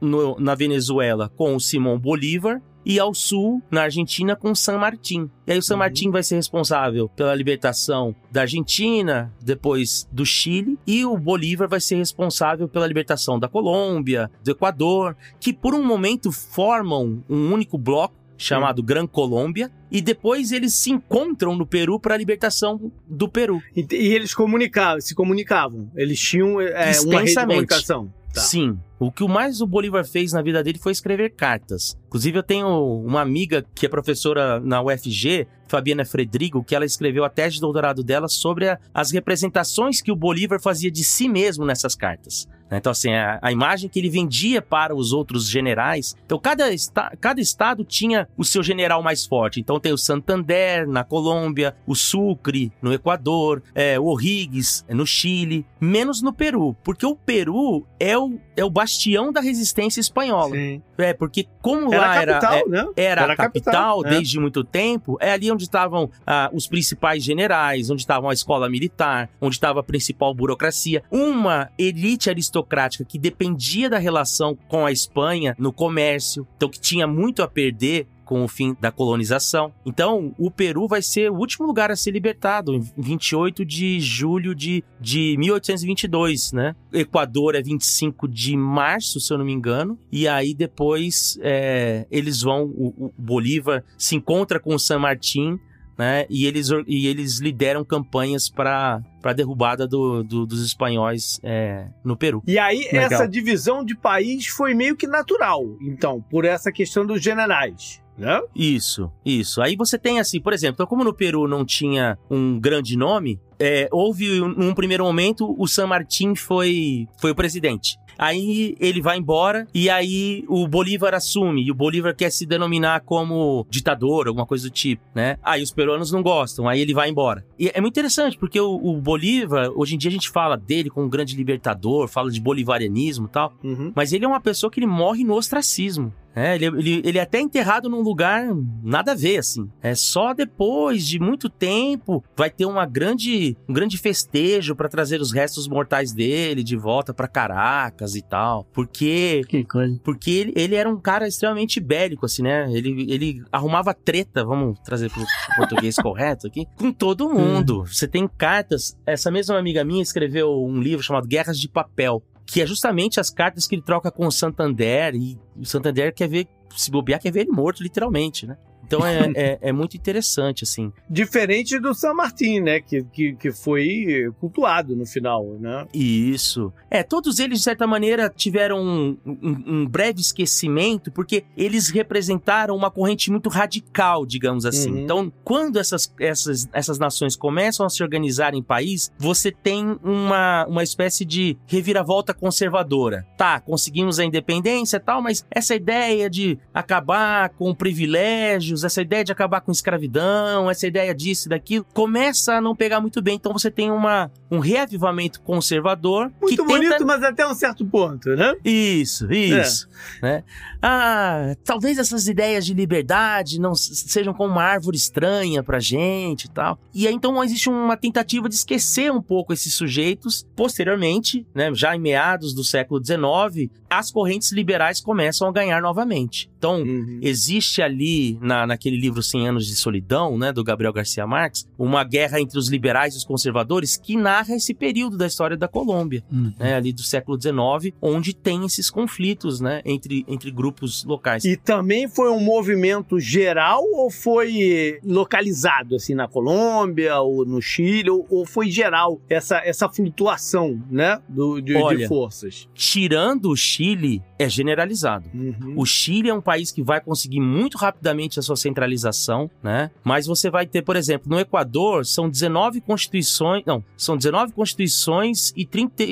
no, na Venezuela, com o Simão Bolívar, e ao sul, na Argentina, com San Martín. E aí o San uhum. Martín vai ser responsável pela libertação da Argentina, depois do Chile, e o Bolívar vai ser responsável pela libertação da Colômbia, do Equador, que por um momento formam um único bloco chamado Gran Colômbia, e depois eles se encontram no Peru para a libertação do Peru. E, e, eles comunicavam, se comunicavam, eles tinham é, uma rede de comunicação. Tá. Sim. O que mais o Bolívar fez na vida dele foi escrever cartas. Inclusive, eu tenho uma amiga que é professora na UFG, Fabiana Fredrigo, que ela escreveu a tese de doutorado dela sobre a, as representações que o Bolívar fazia de si mesmo nessas cartas. Né? Então, assim, a, a, imagem que ele vendia para os outros generais. Então, cada, esta, cada estado tinha o seu general mais forte. Então, tem o Santander na Colômbia, o Sucre no Equador, é, o O'Higgins no Chile, menos no Peru, porque o Peru é o, é o bastião da resistência espanhola. Sim. É, porque como era lá capital, era, é, né? era, era, a capital, capital é. desde muito tempo, é ali onde estavam ah, os principais generais, onde estavam a escola militar, onde estava a principal burocracia. Uma elite aristocrática que dependia da relação com a Espanha no comércio, então que tinha muito a perder com o fim da colonização. Então, o Peru vai ser o último lugar a ser libertado, em 28 de julho de, de 1822, né? Equador é 25 de março, se eu não me engano, e aí depois é, eles vão, o, o Bolívar se encontra com o San Martín né? E eles, e eles lideram campanhas para a derrubada do, do, dos espanhóis é, no Peru. E aí, Legal. essa divisão de país foi meio que natural, então, por essa questão dos generais. Né? Isso, isso. Aí você tem assim, por exemplo, então como no Peru não tinha um grande nome, é, houve num primeiro momento o San Martín foi, foi o presidente. Aí ele vai embora e aí o Bolívar assume. E o Bolívar quer se denominar como ditador, alguma coisa do tipo, né? Aí os peruanos não gostam, aí ele vai embora. E é muito interessante, porque o, o Bolívar, hoje em dia a gente fala dele como um grande libertador, fala de bolivarianismo e tal, uhum. mas ele é uma pessoa que ele morre no ostracismo. É, ele, ele, ele é até enterrado num lugar nada a ver, assim. É só depois de muito tempo vai ter uma grande, um grande festejo para trazer os restos mortais dele de volta para Caracas e tal. Porque. Que coisa. Porque ele, ele era um cara extremamente bélico, assim, né? Ele, ele arrumava treta, vamos trazer pro, português correto aqui, com todo mundo. Hum. Você tem cartas. Essa mesma amiga minha escreveu um livro chamado Guerras de Papel que é justamente as cartas que ele troca com o Santander e o Santander quer ver se bobear, quer ver ele morto, literalmente, né? Então é, é, é, muito interessante, assim. Diferente do San Martín, né? Que, que, que foi cultuado no final, né? Isso. É, todos eles, de certa maneira, tiveram um, um, um breve esquecimento, porque eles representaram uma corrente muito radical, digamos assim. Uhum. Então, quando essas, essas, essas nações começam a se organizar em país, você tem uma, uma espécie de reviravolta conservadora. Tá, conseguimos a independência e tal, mas essa ideia de acabar com privilégios essa ideia de acabar com escravidão, essa ideia disso e daquilo, começa a não pegar muito bem. Então você tem uma, um reavivamento conservador. Muito bonito, tenta... mas até um certo ponto, né? Isso, isso. É. Né? Ah, talvez essas ideias de liberdade não sejam como uma árvore estranha pra gente e tal. E aí então existe uma tentativa de esquecer um pouco esses sujeitos. Posteriormente, né, já em meados do século XIX, as correntes liberais começam a ganhar novamente. Então, uhum. existe ali na naquele livro 100 Anos de Solidão, né, do Gabriel Garcia Marques, uma guerra entre os liberais e os conservadores que narra esse período da história da Colômbia, uhum. né, ali do século XIX, onde tem esses conflitos, né, entre, entre grupos locais. E também foi um movimento geral ou foi localizado, assim, na Colômbia ou no Chile, ou, ou foi geral essa, essa flutuação, né, do, de, Olha, de forças? Tirando o Chile, é generalizado. Uhum. O Chile é um país que vai conseguir muito rapidamente a sua centralização, né? Mas você vai ter, por exemplo, no Equador, são 19 constituições, não, são 19 constituições e, 30,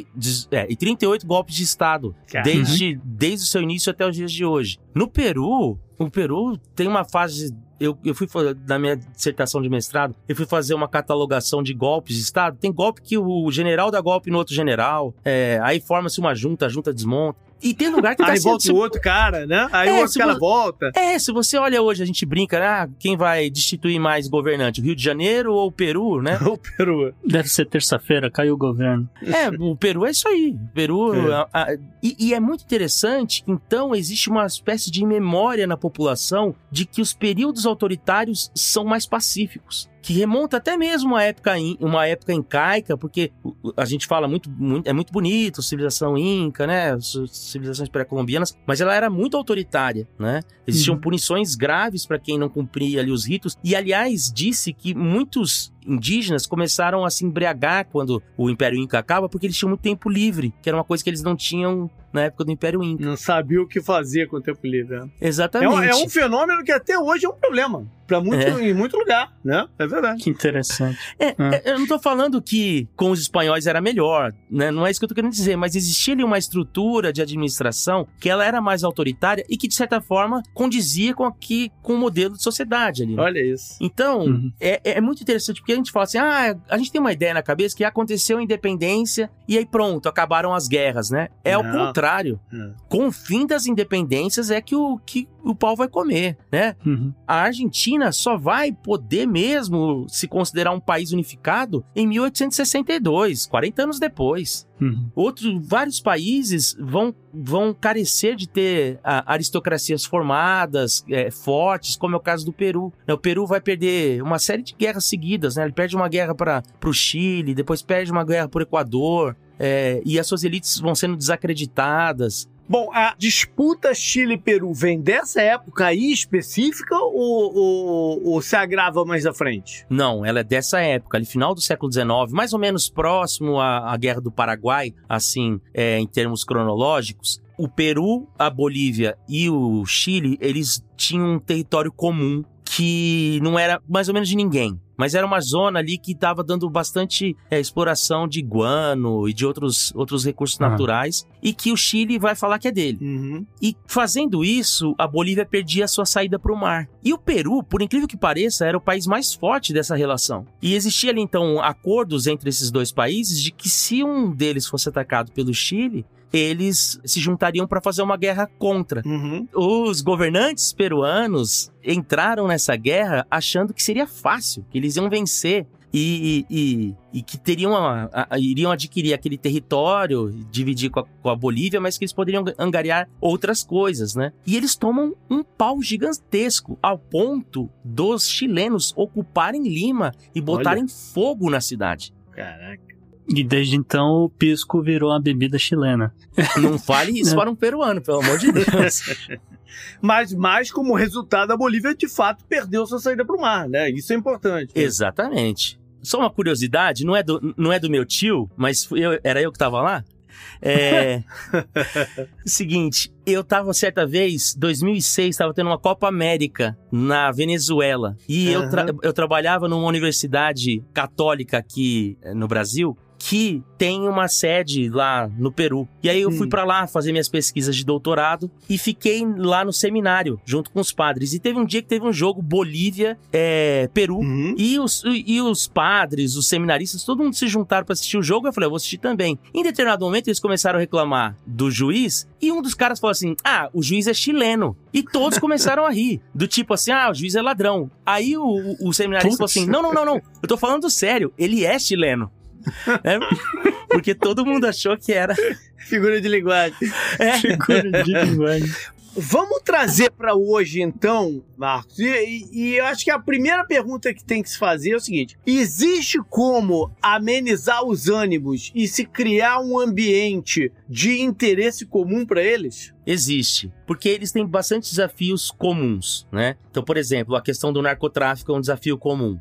é, e 38 golpes de Estado, desde, desde o seu início até os dias de hoje. No Peru, o Peru tem uma fase eu, eu fui na minha dissertação de mestrado, eu fui fazer uma catalogação de golpes de Estado. Tem golpe que o general dá golpe no outro general, é, aí forma-se uma junta, a junta desmonta. E tem lugar que tá Aí volta o outro cara, né? Aí é, o outro cara volta. É, se você olha hoje, a gente brinca, né? Ah, quem vai destituir mais governante? O Rio de Janeiro ou o Peru, né? o Peru. Deve ser terça-feira, caiu o governo. É, o Peru é isso aí. O Peru. É. A, a, e, e, é muito interessante, então, existe uma espécie de memória na população de que os períodos autoritários são mais pacíficos que remonta até mesmo uma época, uma época incaica, porque a gente fala muito, muito é muito bonito, civilização inca, né, civilizações pré-colombianas, mas ela era muito autoritária, né? Existiam uhum. punições graves para quem não cumpria ali os ritos. E aliás, disse que muitos indígenas começaram a se embriagar quando o Império Inca acaba, porque eles tinham muito tempo livre, que era uma coisa que eles não tinham na época do Império Inca. Não sabia o que fazer com o tempo livre. Né? Exatamente. É um, é um, fenômeno que até hoje é um problema. Pra muito, é. Em muito lugar, né? É verdade. Que interessante. É, ah. é. Eu não tô falando que com os espanhóis era melhor, né? Não é isso que eu tô querendo dizer, mas existia ali uma estrutura de administração que ela era mais autoritária e que, de certa forma, condizia com, aqui, com o modelo de sociedade ali. Né? Olha isso. Então, uhum. é, é muito interessante porque a gente fala assim, ah, a gente tem uma ideia na cabeça que aconteceu a independência e aí pronto, acabaram as guerras, né? É ao contrário. Uhum. Com o fim das independências é que o, que o pau vai comer, né? Uhum. A Argentina só vai poder mesmo se considerar um país unificado em 1862, 40 anos depois. Uhum. Outros, vários países vão, vão carecer de ter a, aristocracias formadas, é, fortes, como é o caso do Peru. O Peru vai perder uma série de guerras seguidas, né? Ele perde uma guerra para o Chile, depois perde uma guerra para o Equador, é, e as suas elites vão sendo desacreditadas. Bom, a disputa Chile-Peru vem dessa época aí específica ou, ou, ou, se agrava mais à frente? Não, ela é dessa época, ali final do século XIX, mais ou menos próximo à, à Guerra do Paraguai, assim, é, em termos cronológicos. O Peru, a Bolívia e o Chile, eles tinham um território comum que não era mais ou menos de ninguém mas era uma zona ali que estava dando bastante é, exploração de guano e de outros, outros recursos uhum. naturais, e que o Chile vai falar que é dele. Uhum. E fazendo isso, a Bolívia perdia a sua saída para o mar. E o Peru, por incrível que pareça, era o país mais forte dessa relação. E existia ali então acordos entre esses dois países de que se um deles fosse atacado pelo Chile, eles se juntariam para fazer uma guerra contra. Uhum. Os governantes peruanos entraram nessa guerra achando que seria fácil, que eles iam vencer. E, e, e, que teriam a, a, iriam adquirir aquele território, dividir com a, com a, Bolívia, mas que eles poderiam angariar outras coisas, né? E eles tomam um pau gigantesco, ao ponto dos chilenos ocuparem Lima e botarem Olha. fogo na cidade. Caraca. E desde então o pisco virou a bebida chilena. Não fale isso para um peruano, pelo amor de Deus. Mas, mas como resultado, a Bolívia de fato perdeu sua saída para o mar, né? Isso é importante. Exatamente. Só uma curiosidade, não é do, não é do meu tio, mas eu, era eu que tava lá. É. seguinte, eu tava certa vez, 2006, tava tendo uma Copa América na Venezuela. E uhum. eu, tra eu trabalhava numa universidade católica aqui eh, no Brasil que tem uma sede lá no Peru. E aí eu fui para lá fazer minhas pesquisas de doutorado e fiquei lá no seminário, junto com os padres. E teve um dia que teve um jogo Bolívia, é, Peru, uhum. e, os, e os padres, os seminaristas, todo mundo se juntaram para assistir o jogo. Eu falei, eu vou assistir também. Em determinado momento, eles começaram a reclamar do juiz, e um dos caras falou assim: Ah, o juiz é chileno. E todos começaram a rir. Do tipo assim, ah, o juiz é ladrão. Aí o, o, o seminarista Putz. falou assim: Não, não, não, não. Eu tô falando sério, ele é chileno. É, porque todo mundo achou que era. Figura de linguagem. É. Figura de linguagem. Vamos trazer para hoje, então, Marcos, e, e, eu acho que a primeira pergunta que tem que se fazer é o seguinte: existe como amenizar os ânimos e se criar um ambiente de interesse comum para eles? Existe, porque eles têm bastante desafios comuns, né? Então, por exemplo, a questão do narcotráfico é um desafio comum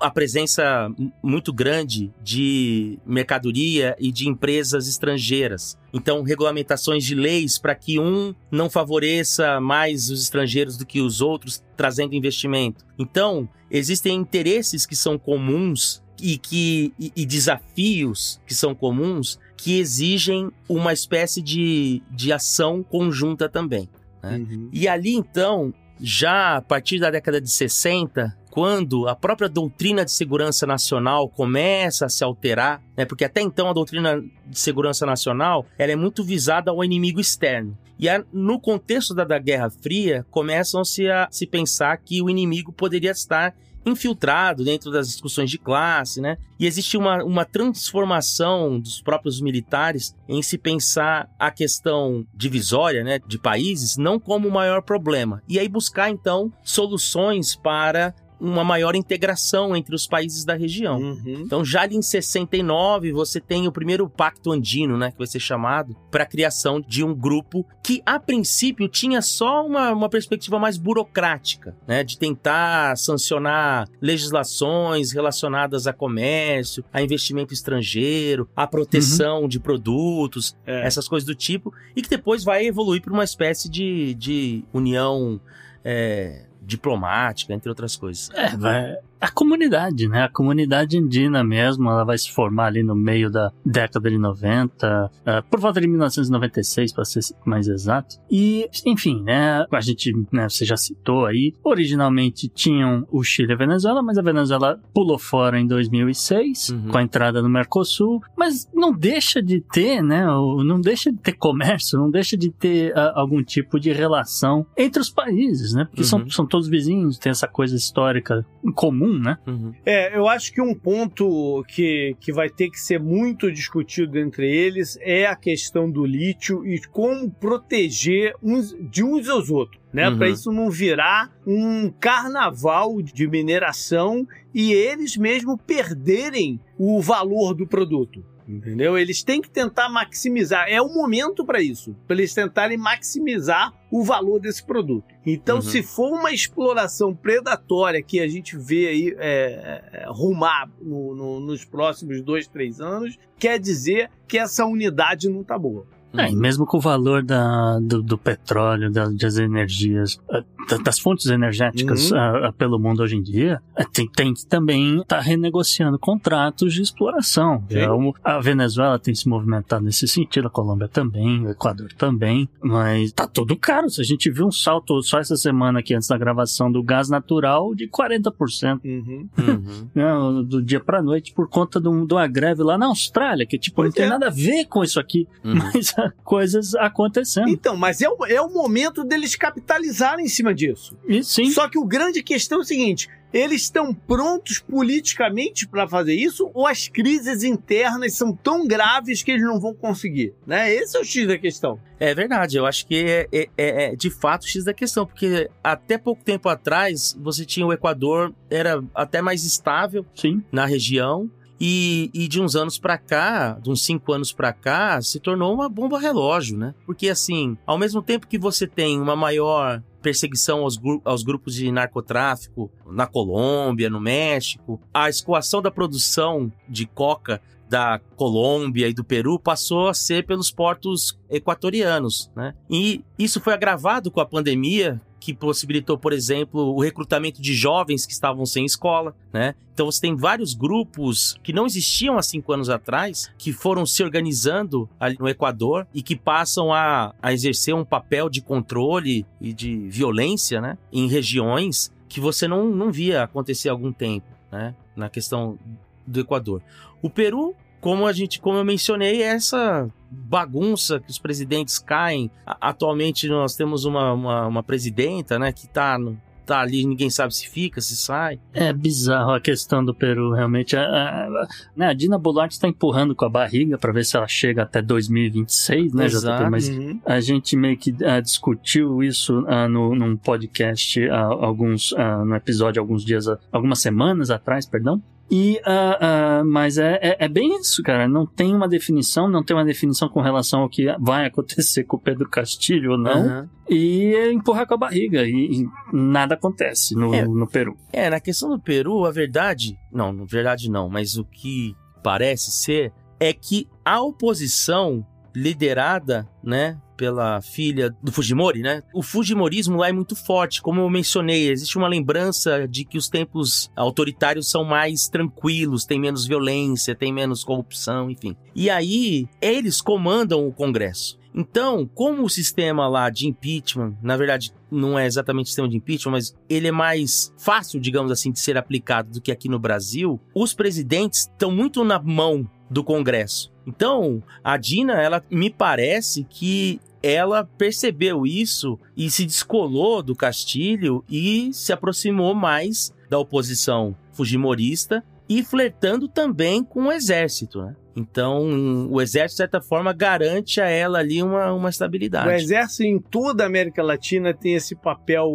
a presença muito grande de mercadoria e de empresas estrangeiras. Então, regulamentações de leis para que um não favoreça mais os estrangeiros do que os outros, trazendo investimento. Então, existem interesses que são comuns e que e, e desafios que são comuns que exigem uma espécie de, de ação conjunta também. Né? Uhum. E ali, então, já a partir da década de 60, quando a própria doutrina de segurança nacional começa a se alterar, né, porque até então a doutrina de segurança nacional ela é muito visada ao inimigo externo. E a, no contexto da, da Guerra Fria, começam-se a se pensar que o inimigo poderia estar infiltrado dentro das discussões de classe, né? E existe uma, uma transformação dos próprios militares em se pensar a questão divisória, né, de países, não como o maior problema. E aí buscar, então, soluções para uma maior integração entre os países da região. Uhum. Então, já em 69, você tem o primeiro pacto andino, né, que vai ser chamado, para a criação de um grupo que, a princípio, tinha só uma, uma perspectiva mais burocrática, né, de tentar sancionar legislações relacionadas a comércio, a investimento estrangeiro, a proteção uhum. de produtos, é. essas coisas do tipo, e que depois vai evoluir para uma espécie de, de união. É, diplomática, entre outras coisas. É, vai, a comunidade, né? A comunidade indígena mesmo, ela vai se formar ali no meio da década de 90, uh, eh, por volta de 1996, para ser mais exato. E, enfim, né? A gente, né, você já citou aí, originalmente tinham o Chile e a Venezuela, mas a Venezuela pulou fora em 2006, uhum. com a entrada no Mercosul, mas não deixa de ter, né? Não deixa de ter comércio, não deixa de ter uh, algum tipo de relação entre os países, né? Porque uhum. são, são todos vizinhos, tem essa coisa histórica comum né? Uhum. É, eu acho que um ponto que, que vai ter que ser muito discutido entre eles é a questão do lítio e como proteger uns de uns aos outros. Né, uhum. Para isso não virar um carnaval de mineração e eles mesmo perderem o valor do produto. Entendeu? Eles têm que tentar maximizar. É o momento para isso, para eles tentarem maximizar o valor desse produto. Então, uhum. se for uma exploração predatória que a gente vê aí é, é, rumar no, no, nos próximos dois, três anos, quer dizer que essa unidade não está boa. É, e mesmo com o valor da, do, do petróleo, da, das energias, eh, das fontes energéticas uhum. a, a, pelo mundo hoje em dia, eh, tem, tem que também estar tá renegociando contratos de exploração. Então, a Venezuela tem se movimentado nesse sentido, a Colômbia também, o Equador também, mas tá tudo caro. Se a gente viu um salto só essa semana aqui antes da gravação do gás natural de 40%. Uhum. Uhum. Do dia pra noite por conta de, uma greve lá na Austrália, que tipo, pois não tem é. nada a ver com isso aqui. Uhum. Mas coisas acontecendo. Então, mas é o, é o momento deles capitalizarem em cima disso. E, sim. Só que o grande questão é o seguinte: eles estão prontos politicamente para fazer isso ou as crises internas são tão graves que eles não vão conseguir? Né? Esse é o X da questão. É verdade, eu acho que é, é, é, é de fato o X da questão, porque até pouco tempo atrás você tinha o Equador, era até mais estável Sim. na região, E, e de uns anos para cá, de uns cinco anos para cá, se tornou uma bomba relógio, né? Porque assim, ao mesmo tempo que você tem uma maior perseguição aos, gru aos, grupos de narcotráfico na Colômbia, no México, a escoação da produção de coca da Colômbia e do Peru passou a ser pelos portos equatorianos, né? E isso foi agravado com a pandemia, que possibilitou, por exemplo, o recrutamento de jovens que estavam sem escola, né? Então você tem vários grupos que não existiam há cinco anos atrás, que foram se organizando ali no Equador e que passam a, a exercer um papel de controle e de violência, né? Em regiões que você não, não via acontecer há algum tempo, né? Na questão do Equador. O Peru, como a gente, como eu mencionei, é essa bagunça que os presidentes caem. Atualmente nós temos uma, uma, uma presidenta, né, que está tá ali, ninguém sabe se fica, se sai. É bizarro a questão do Peru, realmente. A, a, né, a Dina Boluarte está empurrando com a barriga para ver se ela chega até 2026, né, Exato. JP? Mas Uhum. a gente meio que uh, discutiu isso uh, no, num podcast, uh, alguns, no episódio, alguns dias, algumas semanas atrás, perdão. E, uh, uh, mas é, é, é, bem isso, cara. Não tem uma definição, não tem uma definição com relação ao que vai acontecer com o Pedro Castilho ou não. Uhum. E empurrar com a barriga. E, e nada acontece no, É. no Peru. É, na questão do Peru, a verdade. Não, na verdade não, mas o que parece ser é que a oposição liderada, né, pela filha do Fujimori, né? O Fujimorismo lá é muito forte, como eu mencionei, existe uma lembrança de que os tempos autoritários são mais tranquilos, tem menos violência, tem menos corrupção, enfim. E aí, eles comandam o Congresso. Então, como o sistema lá de impeachment, na verdade, não é exatamente o sistema de impeachment, mas ele é mais fácil, digamos assim, de ser aplicado do que aqui no Brasil, os presidentes estão muito na mão do Congresso. Então, a Dina, ela me parece que ela percebeu isso e se descolou do Castilho e se aproximou mais da oposição fujimorista e flertando também com o exército, né? Então, o exército, de certa forma, garante a ela ali uma, uma O estabilidade. exército em toda a América Latina tem esse papel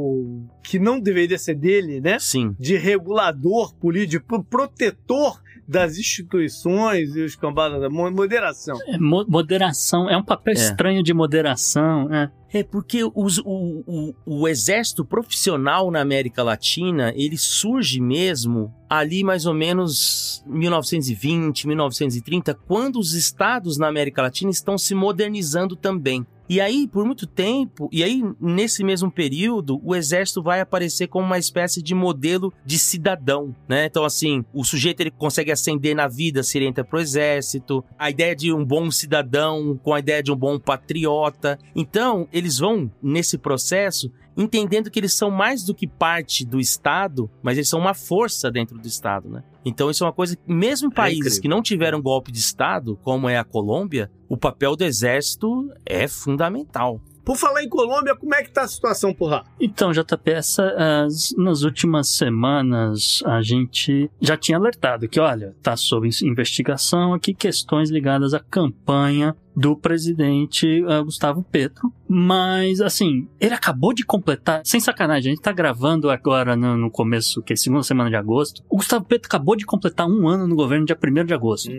que não deveria ser dele, né? Sim. De regulador político, protetor das instituições e os cambadas da mo- moderação. É, mo- moderação, é um papel É. estranho de moderação. É. É porque os- o, o, o exército profissional na América Latina, ele surge mesmo ali mais ou menos 1920, 1930, quando os estados na América Latina estão se modernizando também. E aí, por muito tempo, e aí, nesse mesmo período, o exército vai aparecer como uma espécie de modelo de cidadão, né? Então, assim, o sujeito ele consegue ascender na vida se ele entra pro exército, a ideia de um bom cidadão com a ideia de um bom patriota. Então, eles vão, nesse processo, entendendo que eles são mais do que parte do Estado, mas eles são uma força dentro do Estado, né? Então isso é uma coisa que, mesmo em países incrível. que não tiveram golpe de Estado, como é a Colômbia, o papel do exército é fundamental. Por falar em Colômbia, como é que tá a situação por lá? Então, JP, essa, as- nas últimas semanas a gente já tinha alertado que, olha, tá sob investigação aqui questões ligadas à campanha do presidente ah, Gustavo Petro, mas assim, ele acabou de completar, sem sacanagem, a gente tá gravando agora no, no começo, que é segunda semana de agosto, o Gustavo Petro acabou de completar um ano no governo dia 1 de agosto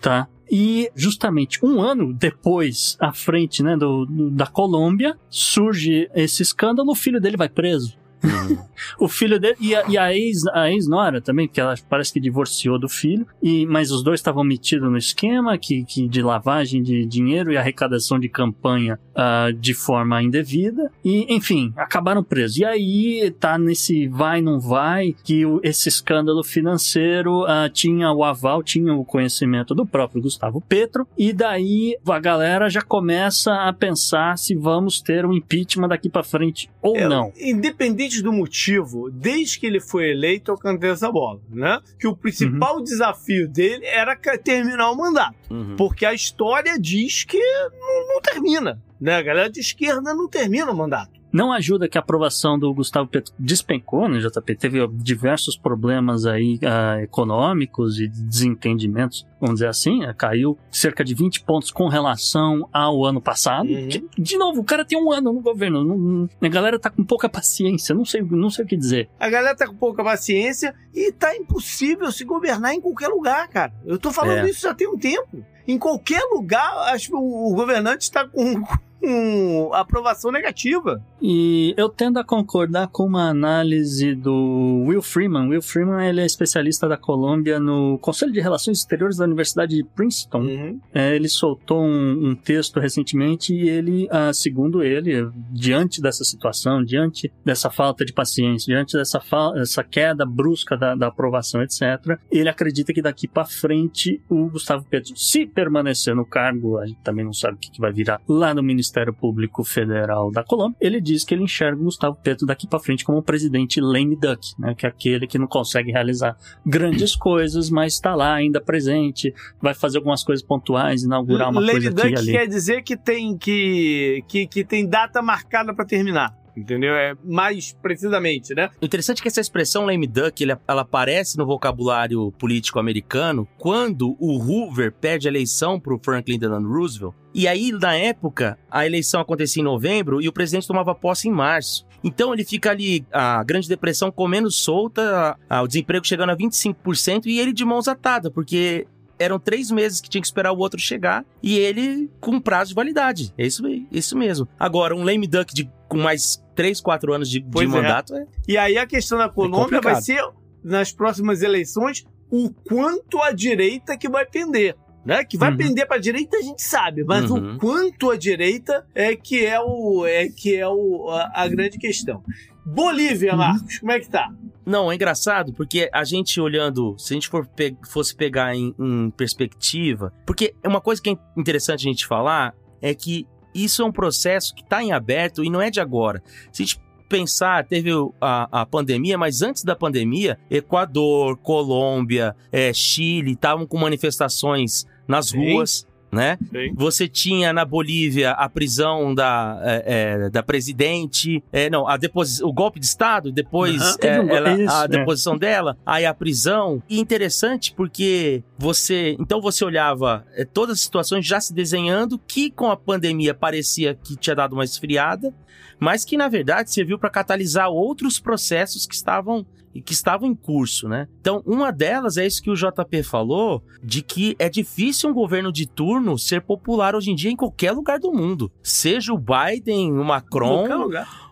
tá? E justamente um ano depois, à frente né, do, do- da Colômbia, surge esse escândalo, o filho dele vai preso. O filho dele e a, e a ex a ex-nora também, porque ela parece que divorciou do filho, e mas os dois estavam metidos no esquema que, que de lavagem de dinheiro e arrecadação de campanha ah, de forma indevida, e enfim, acabaram presos. E aí tá nesse vai não vai que o- esse escândalo financeiro ah, tinha o aval, tinha o conhecimento do próprio Gustavo Petro, e daí a galera já começa a pensar se vamos ter um impeachment daqui pra frente ou É, não. Independente do motivo, desde que ele foi eleito, eu cantei essa bola, né? Que o principal desafio dele era terminar o mandato. Uhum. Porque a história diz que não, não termina. Né? A galera de esquerda não termina o mandato. Não ajuda que a aprovação do Gustavo Petro despencou no JP, teve diversos problemas aí uh, econômicos e desentendimentos, vamos dizer assim, uh, caiu cerca de 20 pontos com relação ao ano passado. Uhum. Que, de novo, o cara tem um ano no governo, não, não, a galera tá com pouca paciência, não sei, não sei o que dizer. A galera tá com pouca paciência e tá impossível se governar em qualquer lugar, cara. Eu tô falando É. isso já tem um tempo. Em qualquer lugar, acho que o governante está com, com aprovação negativa. E eu tendo a concordar com uma análise do Will Freeman. Will Freeman ele é especialista da Colômbia no Conselho de Relações Exteriores da Universidade de Princeton. Uhum. É, ele soltou um, um texto recentemente e ele, ah, segundo ele, diante dessa situação, diante dessa falta de paciência, diante dessa essa queda brusca da, da aprovação, etc., ele acredita que daqui para frente o Gustavo Petro, se permanecer no cargo, a gente também não sabe o que, que vai virar lá no Ministério Público Federal da Colômbia, ele diz que ele enxerga o Gustavo Petro daqui para frente como um presidente lame duck, né, que é aquele que não consegue realizar grandes coisas, mas está lá ainda presente, vai fazer algumas coisas pontuais, inaugurar uma Lady coisa aqui e Duck ali. quer dizer que tem, que, que, que tem data marcada para terminar. Entendeu? É mais precisamente, né? Interessante é que essa expressão lame duck, ela aparece no vocabulário político americano quando o Hoover perde a eleição para o Franklin Delano Roosevelt. E aí, na época, a eleição acontecia em novembro e o presidente tomava posse em março. Então ele fica ali, a Grande Depressão comendo solta, a- a- o desemprego chegando a 25% e ele de mãos atadas, porque eram três meses que tinha que esperar o outro chegar e ele com prazo de validade. É isso, aí, isso mesmo. Agora, um lame duck de, com mais três, quatro anos de, de é. mandato é E aí a questão da Colômbia vai ser, nas próximas eleições, o quanto a direita que vai pender. Né? Que vai Uhum. pender para a direita a gente sabe, mas Uhum. o quanto a direita é que é o é que é o, a, a grande questão. Bolívia, Uhum. Marcos, como é que tá? Não, é engraçado porque a gente olhando, se a gente for pe- fosse pegar em, em perspectiva, porque é uma coisa que é interessante a gente falar é que isso é um processo que está em aberto e não é de agora. Se a gente pensar, teve a, a pandemia, mas antes da pandemia, Equador, Colômbia, eh, Chile estavam com manifestações nas Sim. ruas. Né? Você tinha na Bolívia a prisão da, é, é, da presidente, é, não, a deposi o golpe de Estado, depois é, um ela- isso, a é. deposição dela, aí a prisão. E interessante porque você. Então você olhava é, todas as situações já se desenhando, que com a pandemia parecia que tinha dado uma esfriada, mas que na verdade serviu para catalisar outros processos que estavam e que estavam em curso, né? Então, uma delas é isso que o JP falou, de que é difícil um governo de turno ser popular hoje em dia em qualquer lugar do mundo. Seja o Biden, o Macron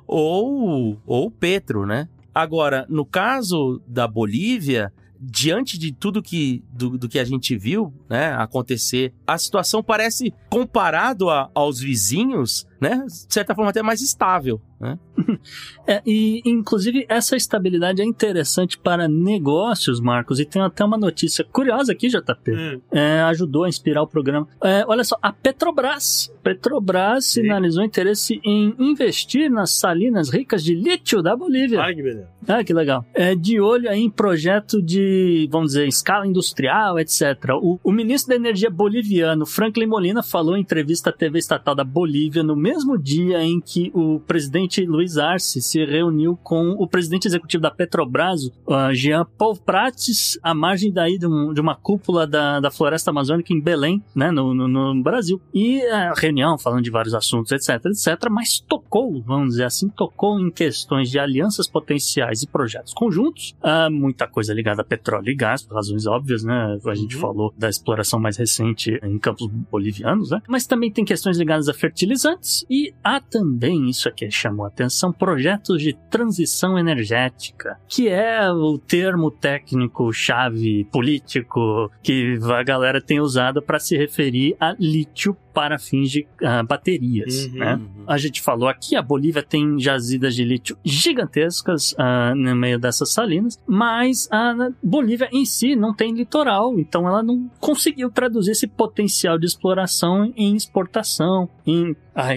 ou, ou o Petro, né? Agora, no caso da Bolívia, diante de tudo que, do, do que a gente viu né, acontecer, a situação parece, comparado a- aos vizinhos, né, de certa forma até mais estável. Né? É, e inclusive essa estabilidade é interessante para negócios, Marcos, e tem até uma notícia curiosa aqui, JP. Hum. É, ajudou a inspirar o programa. É, olha só, a Petrobras. Petrobras Sim. sinalizou interesse em investir nas salinas ricas de lítio da Bolívia. Olha que beleza. Ah, que legal. É de olho aí em projeto de, vamos dizer, escala industrial, etc. O, o ministro da Energia boliviano, Franklin Molina, falou em entrevista à TV estatal da Bolívia no mesmo dia em que o presidente Luiz Arce se reuniu com o presidente executivo da Petrobras, uh, Jean Paul Prates, à margem daí de, um- de uma cúpula da, da floresta amazônica em Belém, né, no, no- no Brasil. E a reunião falando de vários assuntos, etc, etc, mas tocou, vamos dizer assim, tocou em questões de alianças potenciais e projetos conjuntos, ah, muita coisa ligada a petróleo e gás, por razões óbvias, né? A gente Uhum. falou da exploração mais recente em campos bolivianos, né? Mas também tem questões ligadas a fertilizantes e há também, isso aqui chamou a atenção, projetos de transição energética, que é o termo técnico-chave político que a galera tem usado para se referir a lítio para fins de ah, baterias, Uhum. né? A gente falou aqui, a Bolívia tem jazidas de lítio gigantescas ah, no meio dessas salinas, mas a Bolívia em si não tem litoral, então ela não conseguiu traduzir esse potencial de exploração em exportação, em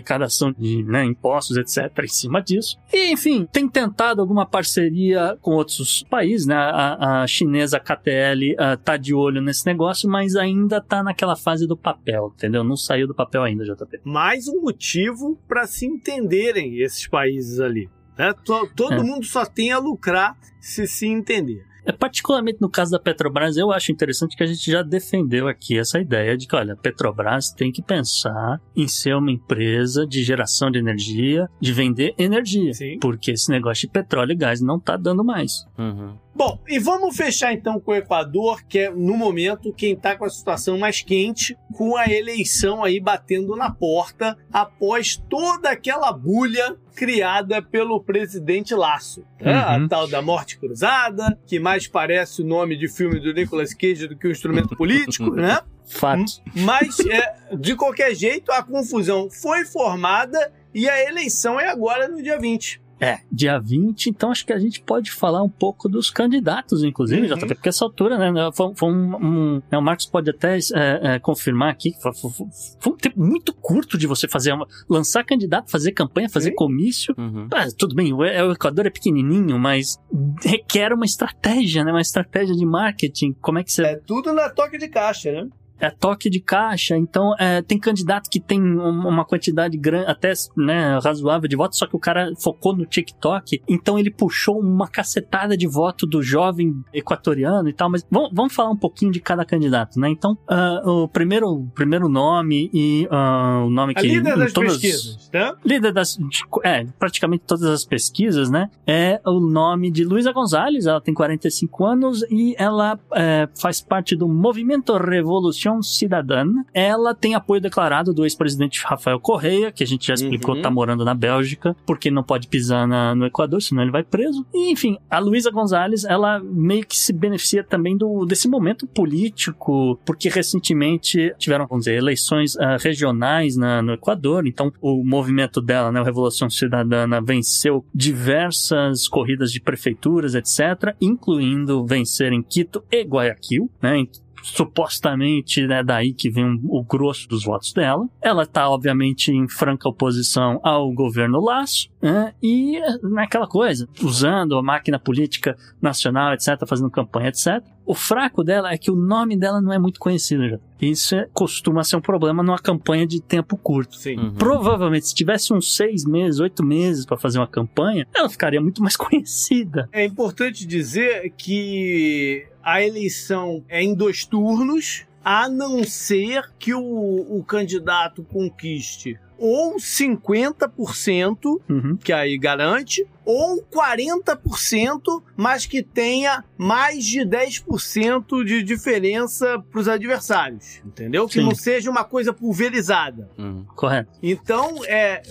arrecadação de né, impostos, etc., em cima disso. E, enfim, tem tentado alguma parceria com outros países, né? A, a chinesa KTL uh, tá de olho nesse negócio, mas ainda tá naquela fase do papel, entendeu? Não saiu do papel ainda, JP. Mais um motivo para se entenderem esses países ali. Né? Todo é. mundo só tem a lucrar se se entender. É, particularmente no caso da Petrobras, eu acho interessante que a gente já defendeu aqui essa ideia de que, olha, a Petrobras tem que pensar em ser uma empresa de geração de energia, de vender energia. Sim. Porque esse negócio de petróleo e gás não está dando mais. Uhum. Bom, e vamos fechar então com o Equador, que é no momento quem está com a situação mais quente, com a eleição aí batendo na porta após toda aquela bulha criada pelo presidente Laço. Né? Uhum. A tal da morte cruzada, que mais parece o nome de filme do Nicolas Cage do que um instrumento político, né? Fato. Mas, é, de qualquer jeito, a confusão foi formada e a eleição é agora no dia 20. É, dia 20, então acho que a gente pode falar um pouco dos candidatos, inclusive, uhum. já porque essa altura, né, foi, foi um, um né, o Marcos pode até é, é, confirmar aqui, foi, foi, foi, um tempo muito curto de você fazer, uma, lançar candidato, fazer campanha, fazer Sim. comício, uhum. ah, tudo bem, o, é, o Equador é pequenininho, mas requer uma estratégia, né, uma estratégia de marketing, como é que você... É tudo na toque de caixa, né? É toque de caixa, então é, tem candidato que tem uma quantidade grande, até né, razoável de votos, só que o cara focou no TikTok, então ele puxou uma cacetada de voto do jovem equatoriano e tal, mas vamos, vamos falar um pouquinho de cada candidato, né? Então, uh, o primeiro, primeiro nome e uh, o nome A que... líder das todas, pesquisas, né? Líder das... De, é, praticamente todas as pesquisas, né? É o nome de Luísa Gonzalez, ela tem 45 anos e ela é, faz parte do Movimento Revolução Revolução Cidadã. Ela tem apoio declarado do ex-presidente Rafael Correia, que a gente já explicou, uhum. tá morando na Bélgica, porque não pode pisar na, no Equador, senão ele vai preso. E, enfim, a Luísa Gonzalez, ela meio que se beneficia também do, desse momento político, porque recentemente tiveram, vamos dizer, eleições uh, regionais na, no Equador, então o movimento dela, né, a Revolução Cidadana, venceu diversas corridas de prefeituras, etc., incluindo vencer em Quito e Guayaquil, né, supostamente né, daí que vem um, o grosso dos votos dela. Ela está, obviamente, em franca oposição ao governo Laço, né, e naquela coisa, usando a máquina política nacional, etc., fazendo campanha, etc. O fraco dela é que o nome dela não é muito conhecido já. Isso é, costuma ser um problema numa campanha de tempo curto. Uhum. Provavelmente, se tivesse uns seis meses, oito meses para fazer uma campanha, ela ficaria muito mais conhecida. É importante dizer que a eleição é em dois turnos, a não ser que o, o candidato conquiste ou 50%, uhum. que aí garante, ou 40%, mas que tenha mais de 10% de diferença para os adversários, entendeu? Que Sim. não seja uma coisa pulverizada. Uhum. Correto. Então, é,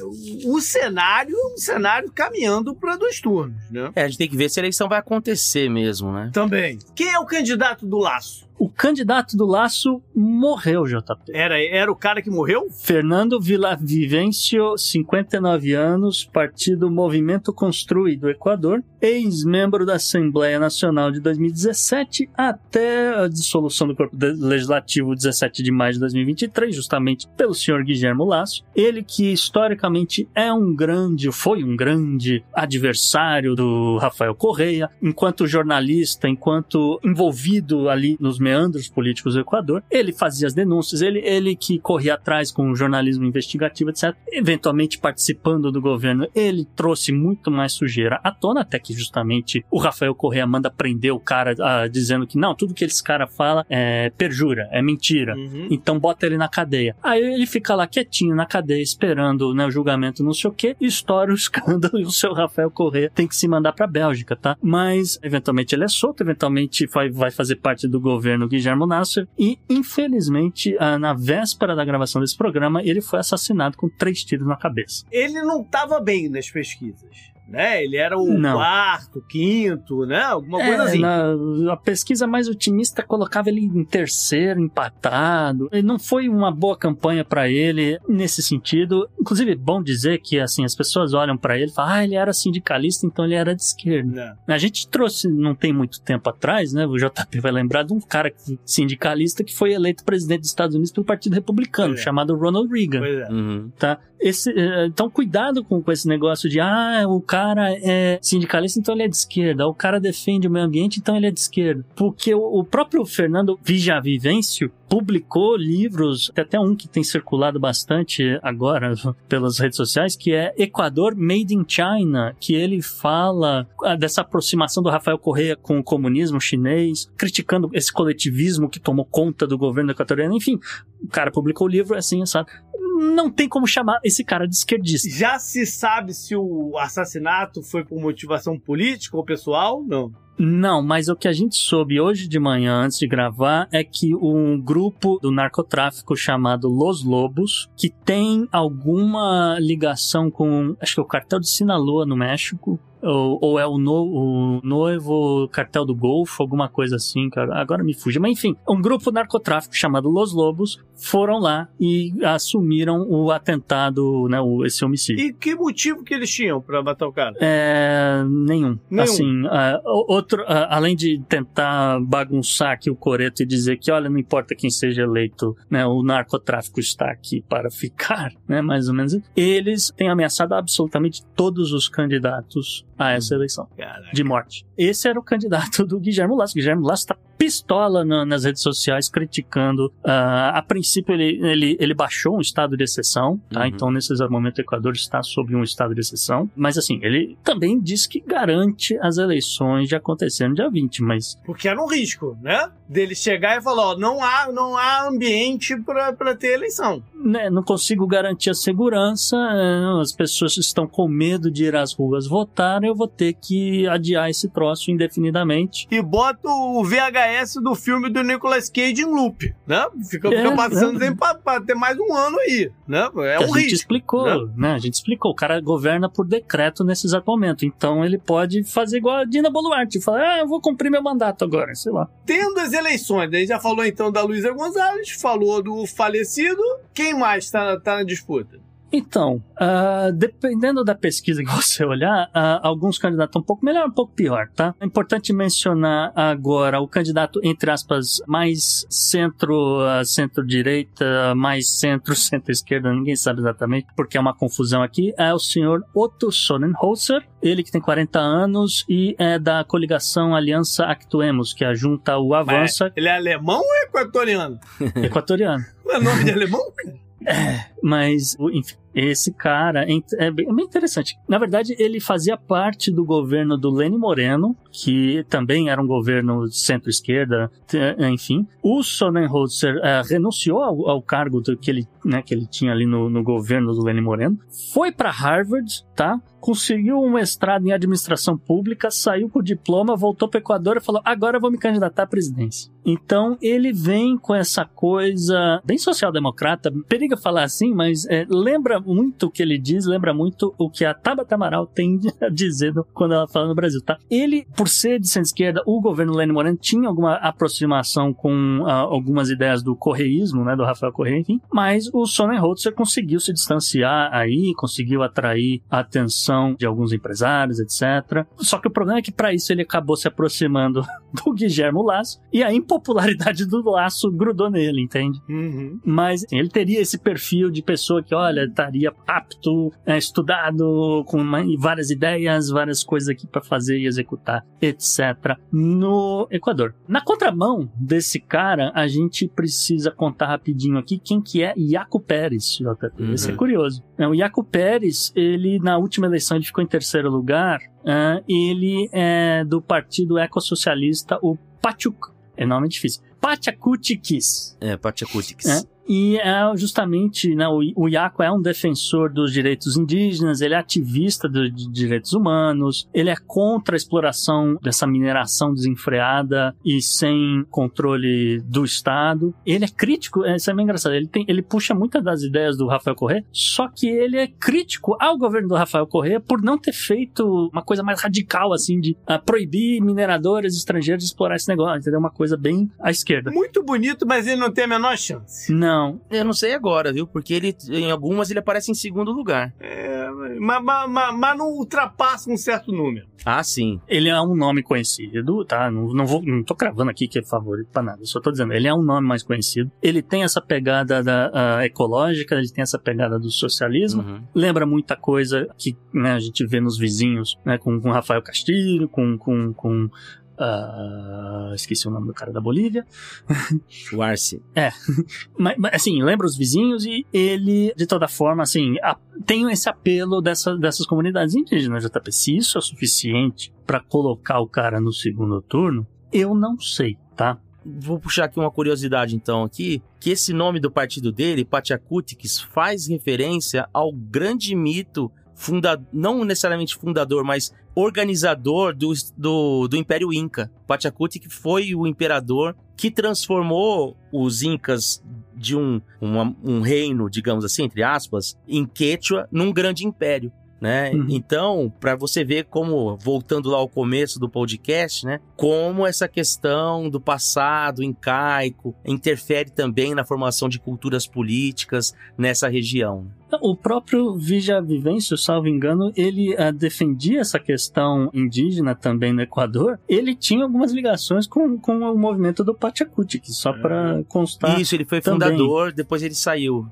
o cenário é um cenário caminhando para dois turnos, né? É, a gente tem que ver se a eleição vai acontecer mesmo, né? Também. Quem é o candidato do Laço? O candidato do Laço morreu, JP. Era, era o cara que morreu? Fernando Villavicencio, 59 anos, partido Movimento Construí do Equador, ex-membro da Assembleia Nacional de 2017 até a dissolução do Corpo Legislativo 17 de maio de 2023, justamente pelo senhor Guilherme Laço. Ele que historicamente é um grande, foi um grande adversário do Rafael Correia, enquanto jornalista, enquanto envolvido ali nos meandros políticos do Equador. Ele fazia as denúncias, ele, ele que corria atrás com o jornalismo investigativo, etc. Eventualmente participando do governo, ele trouxe muito mais sujeira à tona, até que justamente o Rafael Correa manda prender o cara uh, dizendo que não, tudo que esse cara fala é perjura, é mentira. Uhum. Então bota ele na cadeia. Aí ele fica lá quietinho na cadeia, esperando né, o julgamento, não sei o que, estoura o escândalo e o seu Rafael Correa tem que se mandar pra Bélgica, tá? Mas eventualmente ele é solto, eventualmente vai, vai fazer parte do governo governo Guillermo Nasser e, infelizmente, ah, na véspera da gravação desse programa, ele foi assassinado com três tiros na cabeça. Ele não estava bem nas pesquisas. Né? Ele era o Não. quarto, quinto, né? Alguma coisa É, assim. na- a pesquisa mais otimista colocava ele em terceiro, empatado. E não foi uma boa campanha pra ele nesse sentido. Inclusive, é bom dizer que assim as pessoas olham pra ele e falam: ah, ele era sindicalista, então ele era de esquerda. Né? A gente trouxe, não tem muito tempo atrás, né? O JP vai lembrar de um cara que- sindicalista que foi eleito presidente dos Estados Unidos pelo Partido Republicano, É. chamado Ronald Reagan. Pois é. Uhum. Tá? Esse, eh, então, cuidado com, com esse negócio de, ah, o cara é sindicalista, então ele é de esquerda. O cara defende o meio ambiente, então ele é de esquerda. Porque o, próprio Fernando Vijavivencio publicou livros, tem até um que tem circulado bastante agora pelas redes sociais, que é Equador Made in China, que ele fala ah, dessa aproximação do Rafael Correa com o comunismo chinês, criticando esse coletivismo que tomou conta do governo equatoriano. Enfim, o cara publicou o livro assim, sabe? Não tem como chamar esse cara de esquerdista. Já se sabe se o assassinato foi por motivação política ou pessoal? Não. Não, mas o que a gente soube hoje de manhã, antes de gravar, é que um grupo do narcotráfico chamado Los Lobos, que tem alguma ligação com, acho que é o cartel de Sinaloa no México, ou, ou é o, no, o noivo cartel do Golfo, alguma coisa assim, que agora me fuja. Mas enfim, um grupo narcotráfico chamado Los Lobos foram lá e assumiram o atentado, né, o, esse homicídio. E que motivo que eles tinham pra matar o cara? É, nenhum. Nenhum. Assim, o- outro, ah, além de tentar bagunçar aqui o coreto e dizer que, olha, não importa quem seja eleito, né, o narcotráfico está aqui para ficar, né, mais ou menos. Eles têm ameaçado absolutamente todos os candidatos a essa eleição Caraca. de morte. Esse era o candidato do Guilherme Lasso. Guilherme Lasso está pistola na- nas redes sociais criticando. ah, a princípio, ele, ele, ele baixou um estado de exceção, tá? Uhum. Então, nesse exato momento, o Equador está sob um estado de exceção. Mas, assim, ele também diz que garante as eleições de acontecer no dia 20, mas Porque era um risco, né? Dele chegar e falar, ó, não há, não há ambiente pra ter eleição. né, não consigo garantir a segurança, eh, as pessoas estão com medo de ir às ruas votar, eu vou ter que adiar esse troço indefinidamente. E bota o VHS do filme do Nicolas Cage em loop, né? Fica, É, fica passando é. pra, pra ter mais um ano aí, né? É a um gente risco. explicou, né? A gente explicou. O cara governa por decreto nesse exato momento. Então ele pode fazer igual a Dina Boluarte, falar, ah, eu vou cumprir meu mandato agora, sei lá. Tendo as eleições, a gente já falou então da Luísa Gonzalez, falou do falecido. Quem mais tá, tá na disputa? Então, ah, dependendo da pesquisa que você olhar, ah, alguns candidatos estão um pouco melhor, um pouco pior, tá? É importante mencionar agora o candidato, entre aspas, mais centro, ah, centro-direita, mais centro, centro-esquerda, ninguém sabe exatamente, porque é uma confusão aqui, é o senhor Otto Sonnenholzer, ele que tem 40 anos e é da coligação Aliança Actuemos, que ajunta o Avança Ele é alemão ou equatoriano? equatoriano. Não é nome de alemão? Mas, enfim, esse cara é é bem, é bem interessante. Na verdade, ele fazia parte do governo do Lênin Moreno, que também era um governo centro-esquerda, t- enfim. O Sonnenholzer eh, renunciou ao, ao cargo do, que, ele, né, que ele tinha ali no, no governo do Lênin Moreno, foi para Harvard, tá? Conseguiu um mestrado em administração pública, saiu com o diploma, voltou para o Equador e falou: agora eu vou me candidatar à presidência. Então ele vem com essa coisa bem social-democrata, periga falar assim, mas é, lembra muito o que ele diz, lembra muito o que a Tabata Amaral tem a dizer quando ela fala no Brasil, tá? Ele, por ser de centro-esquerda, o governo Lênin Moreno tinha alguma aproximação com ah, algumas ideias do correísmo, né, do Rafael Correia, enfim, mas o Sonnenholzer conseguiu se distanciar aí, conseguiu atrair a atenção de alguns empresários, etc. Só que o problema é que para isso ele acabou se aproximando do Guilherme Lasso e a impopularidade do Lasso grudou nele, entende? Uhum. Mas assim, ele teria esse perfil de pessoa que, olha, estaria apto, é, estudado, com uma- várias ideias, várias coisas aqui para fazer e executar, etc. no Equador. Na contramão desse cara, a gente precisa contar rapidinho aqui quem que é Iaco Pérez, JP. Esse é Uhum. curioso. É, O Iaco Pérez, ele na última eleição ele ficou em terceiro lugar. ah, ele é do partido ecossocialista, o Pachuk. É nome difícil. Pachacutikis. É, Pachacutics. É. E é justamente, né, o, Iaco é um defensor dos direitos indígenas, ele é ativista de, direitos humanos, ele é contra a exploração dessa mineração desenfreada e sem controle do Estado. Ele é crítico, é, isso é meio engraçado, ele, tem, ele puxa muitas das ideias do Rafael Corrêa, só que ele é crítico ao governo do Rafael Corrêa por não ter feito uma coisa mais radical, assim, de uh, proibir mineradores estrangeiros de explorar esse negócio, entendeu? Uma coisa bem à esquerda. Muito bonito, mas ele não tem a menor chance. Não. Eu não sei agora, viu? Porque ele, em algumas ele aparece em segundo lugar. É, mas, mas, mas, mas não ultrapassa um certo número. Ah, sim. Ele é um nome conhecido, tá? Não, não, vou, não tô cravando aqui que é favorito pra nada. Só tô dizendo, ele é um nome mais conhecido. Ele tem essa pegada da, ecológica, ele tem essa pegada do socialismo. Uhum. Lembra muita coisa que né, a gente vê nos vizinhos, né? Com, com Rafael Castilho, com, com, com Uh, esqueci o nome do cara da Bolívia. O Arce. É. Mas, assim, lembra os vizinhos e ele, de toda forma, assim, a, tem esse apelo dessa, dessas comunidades indígenas, JP. Se isso é suficiente para colocar o cara no segundo turno, eu não sei, tá? Vou puxar aqui uma curiosidade então aqui, que esse nome do partido dele, Pachacutiques, faz referência ao grande mito não necessariamente fundador, mas organizador do, do, do Império Inca. Pachacuti que foi o imperador que transformou os Incas de um, um, um reino, digamos assim, entre aspas, em Quechua, num grande império né? Uhum. Então, para você ver como, voltando lá ao começo do podcast, né? Como essa questão do passado incaico interfere também na formação de culturas políticas nessa região. O próprio Vija Vivêncio, salvo engano, ele uh, defendia essa questão indígena também no Equador. Ele tinha algumas ligações com, com o movimento do Pachacutic, só para constar. Isso, ele foi fundador, também. depois ele saiu.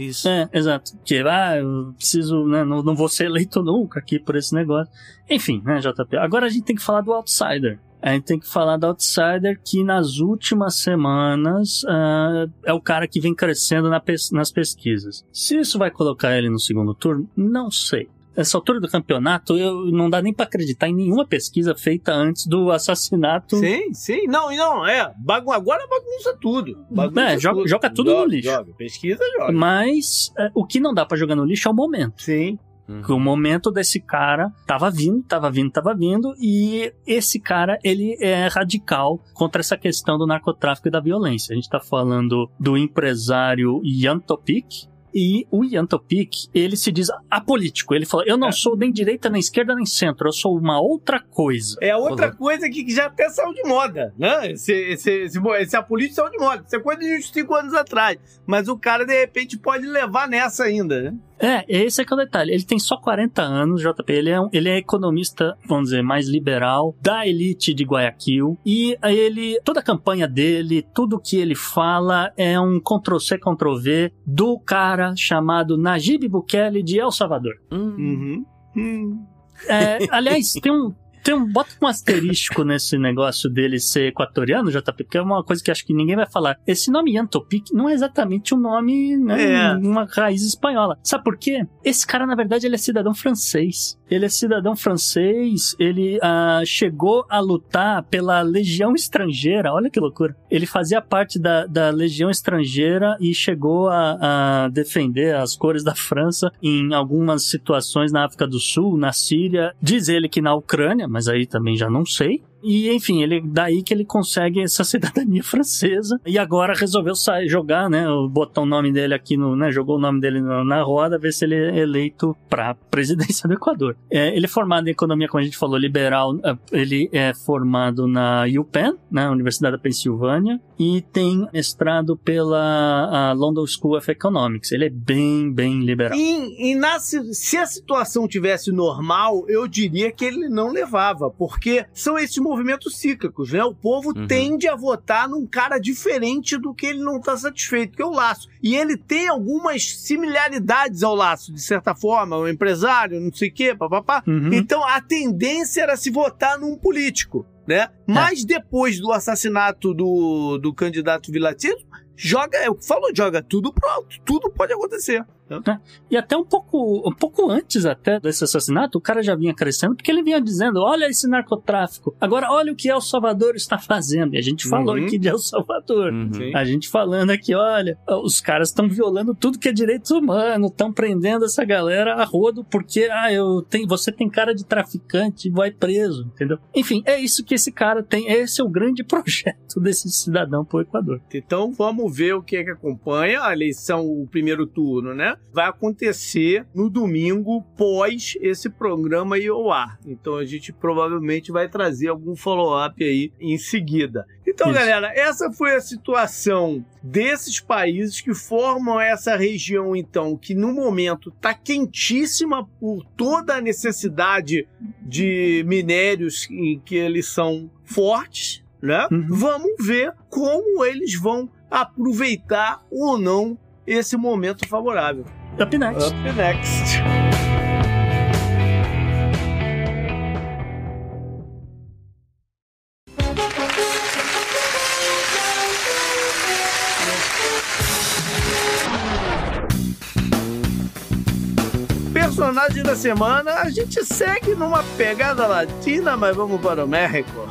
Isso. É, exato. Que, ah, eu preciso, né, não, não vou ser eleito nunca aqui por esse negócio. Enfim, né, JP. Agora a gente tem que falar do Outsider. A gente tem que falar do Outsider que nas últimas semanas uh, é o cara que vem crescendo na pes nas pesquisas. Se isso vai colocar ele no segundo turno, não sei essa altura do campeonato, eu não dá nem para acreditar em nenhuma pesquisa feita antes do assassinato. Sim, sim. Não, não, é. Bagun agora bagunça tudo. Bagunça é, joga tudo, joga tudo joga, no lixo. Joga, pesquisa, joga. Mas é, o que não dá para jogar no lixo é o momento. Sim. Que o momento desse cara tava vindo, tava vindo, tava vindo, e esse cara, ele é radical contra essa questão do narcotráfico e da violência. A gente tá falando do empresário Jan Topik, e o Ian Topik, ele se diz apolítico. Ele fala: Eu não é. sou nem direita, nem esquerda, nem centro. Eu sou uma outra coisa. É outra Falou. coisa que, que já até saiu de moda, né? Esse, esse, esse, esse apolítico saiu de moda. Isso é coisa de uns 5 anos atrás. Mas o cara, de repente, pode levar nessa ainda, né? É, esse é que é o detalhe. Ele tem só 40 anos, JP. Ele é, um, ele é economista, vamos dizer, mais liberal, da elite de Guayaquil. E ele, toda a campanha dele, tudo que ele fala é um Ctrl-C, Ctrl-V do cara chamado Najib Bukele de El Salvador. Uhum. Hum. É, aliás, tem um, tem um, bota um asterístico nesse negócio dele ser equatoriano, JP, porque é uma coisa que acho que ninguém vai falar. Esse nome Yantopic não é exatamente um nome, né, é. uma raiz espanhola. Sabe por quê? Esse cara, na verdade, ele é cidadão francês. Ele é cidadão francês, ele ah, chegou a lutar pela Legião Estrangeira, olha que loucura. Ele fazia parte da, da Legião Estrangeira e chegou a, a defender as cores da França em algumas situações na África do Sul, na Síria. Diz ele que na Ucrânia, mas aí também já não sei. E, enfim, ele daí que ele consegue essa cidadania francesa. E agora resolveu sair, jogar, né? Botar o nome dele aqui no. Né, jogou o nome dele na roda, ver se ele é eleito para presidência do Equador. É, ele é formado em economia, como a gente falou, liberal. É, ele é formado na UPenn, na né, Universidade da Pensilvânia, e tem mestrado pela London School of Economics. Ele é bem, bem liberal. E, e na, se a situação tivesse normal, eu diria que ele não levava, porque são esses movimentos cíclicos, né? O povo uhum. tende a votar num cara diferente do que ele não está satisfeito, que é o Laço. E ele tem algumas similaridades ao Laço, de certa forma, o empresário, não sei o quê, papapá. Uhum. Então a tendência era se votar num político, né? É. Mas depois do assassinato do, do candidato Vilatino, joga, é o que falou, joga tudo pronto, tudo pode acontecer. Né? E até um pouco, um pouco antes até desse assassinato, o cara já vinha crescendo, porque ele vinha dizendo: olha esse narcotráfico, agora olha o que El Salvador está fazendo. E a gente falou Uhum. aqui de El Salvador. Uhum. A gente falando aqui, olha, os caras estão violando tudo que é direitos humanos, estão prendendo essa galera a rodo porque, ah, eu tenho, você tem cara de traficante, vai preso, entendeu? Enfim, é isso que esse cara tem, esse é o grande projeto desse cidadão pro Equador. Então vamos ver o que é que acompanha a eleição, o primeiro turno, né? Vai acontecer no domingo pós esse programa ir ao ar. Então a gente provavelmente vai trazer algum follow-up aí em seguida. Então, Isso. galera, essa foi a situação desses países que formam essa região, então, que no momento está quentíssima por toda a necessidade de minérios em que eles são fortes, né? Uhum. Vamos ver como eles vão aproveitar ou não esse momento favorável. Up next. Up next. Personagem da semana, a gente segue numa pegada latina, mas vamos para o México.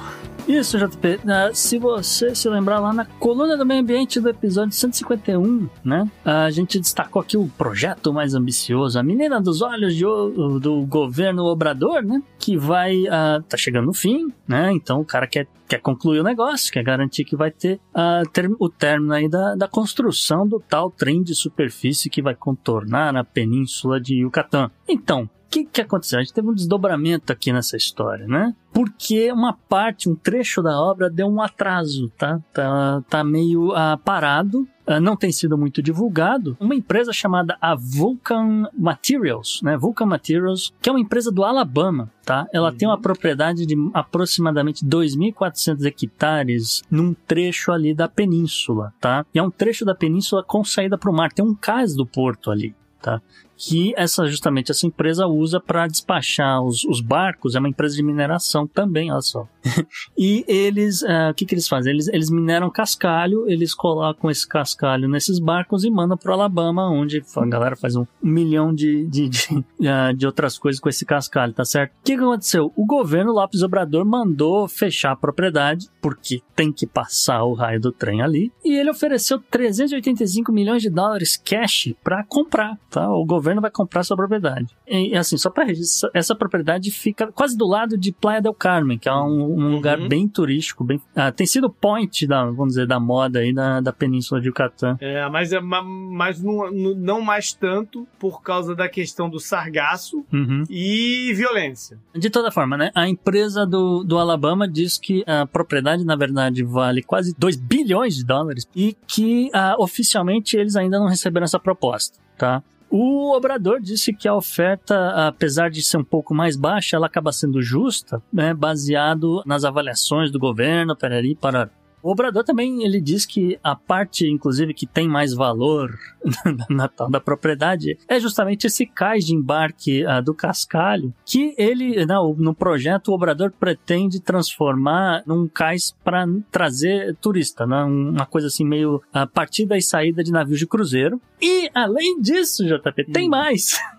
Isso, JP. Ah, se você se lembrar lá na coluna do meio ambiente do episódio 151, né? A gente destacou aqui o projeto mais ambicioso, a menina dos olhos de do governo Obrador, né? Que vai. ah, tá chegando no fim, né? Então o cara quer, quer concluir o negócio, quer garantir que vai ter ah, ter- o término aí da, da construção do tal trem de superfície que vai contornar a península de Yucatán. Então, que, que aconteceu? A gente teve um desdobramento aqui nessa história, né? Porque uma parte, um trecho da obra deu um atraso, tá? Tá, tá meio ah, parado, ah, não tem sido muito divulgado. Uma empresa chamada a Vulcan Materials, né? Vulcan Materials, que é uma empresa do Alabama, tá? Ela tem uma propriedade de aproximadamente 2.400 hectares num trecho ali da península, tá? E é um trecho da península com saída para o mar. Tem um cais do porto ali, tá? Que essa justamente essa empresa usa para despachar os, os barcos, é uma empresa de mineração também, olha só. e eles, ah, o que que eles fazem? Eles, eles mineram cascalho, eles colocam esse cascalho nesses barcos e mandam pro Alabama, onde a galera faz um milhão de, de, de, ah, de outras coisas com esse cascalho, tá certo? O que, que aconteceu? O governo Lopes Obrador mandou fechar a propriedade, porque tem que passar o raio do trem ali, e ele ofereceu 385 milhões de dólares cash para comprar, tá? O governo vai comprar sua propriedade. E assim, só para registrar, essa propriedade fica quase do lado de Playa del Carmen, que é um, um lugar bem turístico, bem, ah, tem sido point da, vamos dizer, da moda aí da, da península de Yucatán. É, mas, é, ma- mas não, não- não mais tanto por causa da questão do sargaço Uhum. e violência. De toda forma, né? A empresa do, do Alabama diz que a propriedade, na verdade, vale quase 2 bilhões de dólares e que ah, oficialmente eles ainda não receberam essa proposta, tá? O Obrador disse que a oferta, apesar de ser um pouco mais baixa, ela acaba sendo justa, né? Baseado nas avaliações do governo, parari, para o Obrador também ele diz que a parte, inclusive, que tem mais valor na tal da propriedade é justamente esse cais de embarque ah, do Cascalho, que ele, não, no projeto, o Obrador pretende transformar num cais para trazer turista, né? uma coisa assim meio a partida e saída de navios de cruzeiro. E, além disso, JP, tem mais.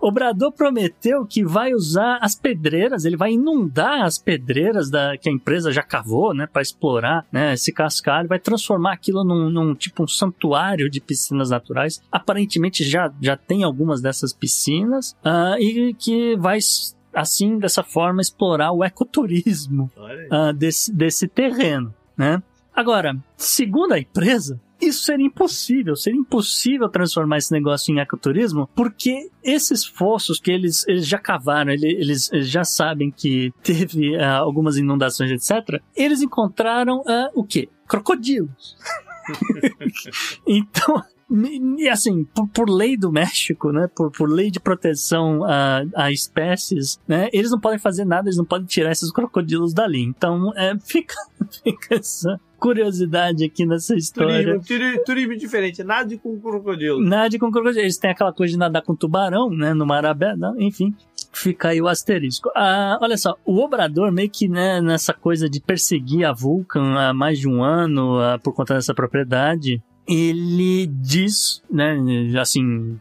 O Obrador prometeu que vai usar as pedreiras, ele vai inundar as pedreiras da, que a empresa já cavou, né, para explorar né, esse cascalho, vai transformar aquilo num, num tipo um santuário de piscinas naturais. Aparentemente já, já tem algumas dessas piscinas ah, e que vai assim dessa forma explorar o ecoturismo ah, desse, desse terreno, né? Agora, segundo a empresa, isso seria impossível, seria impossível transformar esse negócio em ecoturismo, porque esses fossos que eles, eles já cavaram, ele- eles, eles já sabem que teve ah, algumas inundações, etc. Eles encontraram ah, o quê? Crocodilos. então, e assim, por, por lei do México, né, por, por lei de proteção a, a espécies, né, eles não podem fazer nada, eles não podem tirar esses crocodilos dali. Então, é, fica, fica essa curiosidade aqui nessa história. Turismo, turi- turismo diferente, nada com crocodilo. Nada com crocodilo. Eles têm aquela coisa de nadar com tubarão, né? No mar aberto, não, enfim. Fica aí o asterisco. Ah, olha só, o Obrador meio que né, nessa coisa de perseguir a Vulcan há mais de um ano ah, por conta dessa propriedade, ele diz, né, assim,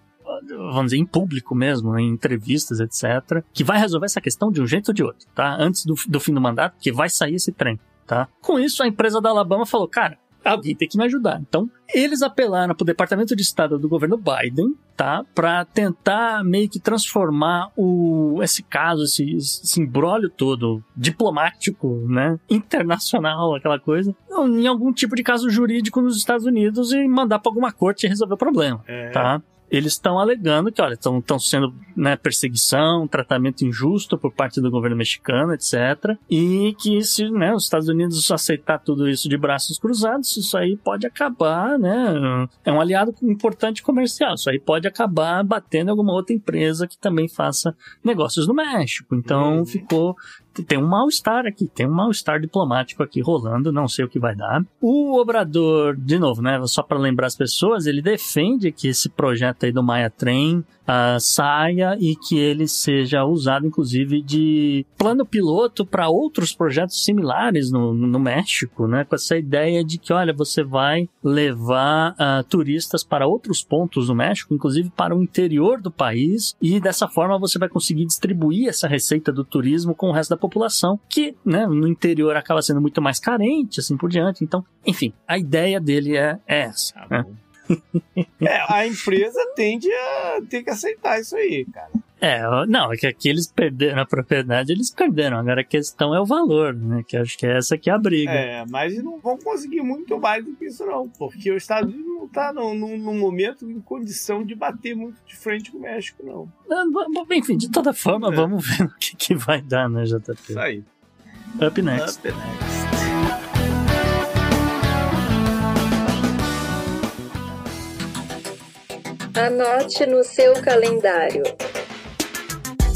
vamos dizer, em público mesmo, em entrevistas, etc., que vai resolver essa questão de um jeito ou de outro, tá? Antes do, do fim do mandato, que vai sair esse trem, tá? Com isso, a empresa da Alabama falou, cara, alguém tem que me ajudar. Então, eles apelaram para o Departamento de Estado do governo Biden, tá? Para tentar meio que transformar o, esse caso, esse, esse embrólio todo diplomático, né? Internacional, aquela coisa, em algum tipo de caso jurídico nos Estados Unidos e mandar para alguma corte resolver o problema, É. tá? Eles estão alegando que, olha, estão sendo né, perseguição, tratamento injusto por parte do governo mexicano, etc. E que se né, os Estados Unidos aceitar tudo isso de braços cruzados, isso aí pode acabar, né? É um aliado importante comercial. Isso aí pode acabar batendo em alguma outra empresa que também faça negócios no México. Então Uhum. ficou tem um mal-estar aqui, tem um mal-estar diplomático aqui rolando, não sei o que vai dar. O Obrador, de novo, né, só para lembrar as pessoas, ele defende que esse projeto aí do Maia Trem ah, saia e que ele seja usado, inclusive, de plano piloto para outros projetos similares no, no México, né, com essa ideia de que, olha, você vai levar ah, turistas para outros pontos do México, inclusive para o interior do país, e dessa forma você vai conseguir distribuir essa receita do turismo com o resto da população, que né, no interior acaba sendo muito mais carente, assim por diante. Então, enfim, a ideia dele é, é essa. Tá né? É, a empresa tende a ter que aceitar isso aí, cara. É, não, é que aqui eles perderam a propriedade, eles perderam. Agora a questão é o valor, né? Que acho que é essa que é a briga. É, mas não vão conseguir muito mais do que isso, não. Porque o Estados Unidos não tá num, num- num momento em condição de bater muito de frente com o México, não. Bom, Enfim, de toda forma, É. vamos ver o que, que vai dar, né, JP? Isso aí. Up next. Up next. Anote no seu calendário.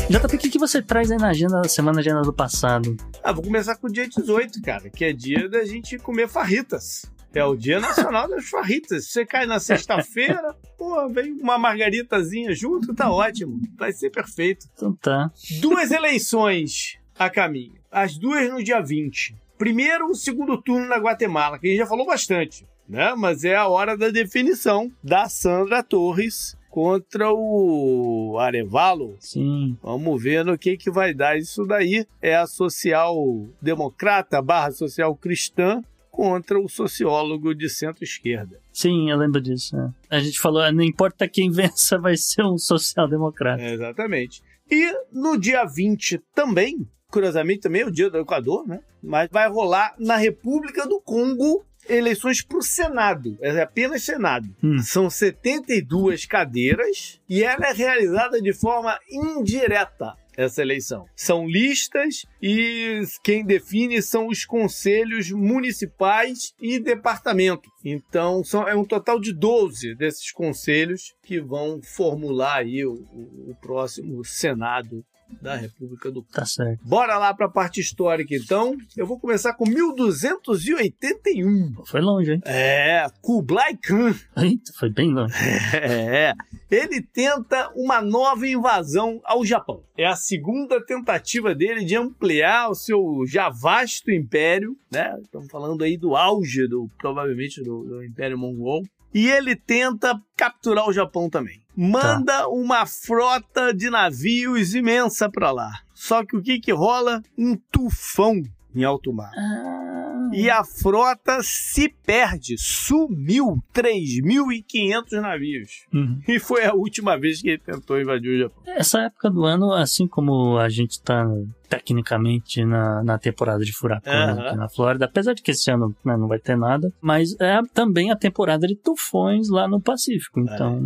JP, o que, que você traz aí na agenda da semana, agenda do passado? Ah, vou começar com o dia 18, cara, que é dia da gente comer farritas. É o Dia Nacional das Farritas. Você cai na sexta-feira, pô, vem uma margaritazinha junto, tá ótimo. Vai ser perfeito. Então tá. Duas eleições a caminho. As duas no dia 20. Primeiro, o segundo turno na Guatemala, que a gente já falou bastante, né? Mas é a hora da definição da Sandra Torres contra o Arevalo. Sim. Vamos ver no que, que vai dar isso daí. É a social-democrata barra social-cristã contra o sociólogo de centro-esquerda. Sim, eu lembro disso. é. A gente falou, ah, não importa quem vença, vai ser um social-democrata. É, exatamente. E no dia 20 também, curiosamente também é o dia do Equador, né? Mas vai rolar na República do Congo eleições para o Senado. É apenas Senado. Hum. São 72 cadeiras e ela é realizada de forma indireta. Essa eleição. São listas e quem define são os conselhos municipais e departamento. Então, são, é um total de 12 desses conselhos que vão formular aí o, o- o próximo Senado da República do Tá certo. Bora lá para a parte histórica, então. Eu vou começar com 1281. Pô, Foi longe, hein? É, Kublai Khan. Eita, foi bem longe. É, ele tenta uma nova invasão ao Japão. É a segunda tentativa dele de ampliar o seu já vasto império, né? Estamos falando aí do auge do provavelmente do, do Império Mongol. E ele tenta capturar o Japão também. Manda uma frota de navios imensa para lá. Só que o que que rola? Um tufão em alto mar. Ah, E a frota se perde, sumiu 3.500 navios. uhum. E foi a última vez que ele tentou invadir o Japão. Essa época do ano, assim como a gente tá tecnicamente na, na temporada de furacões Aham. aqui na Flórida, apesar de que esse ano né, não vai ter nada, mas é também a temporada de tufões lá no Pacífico. Então,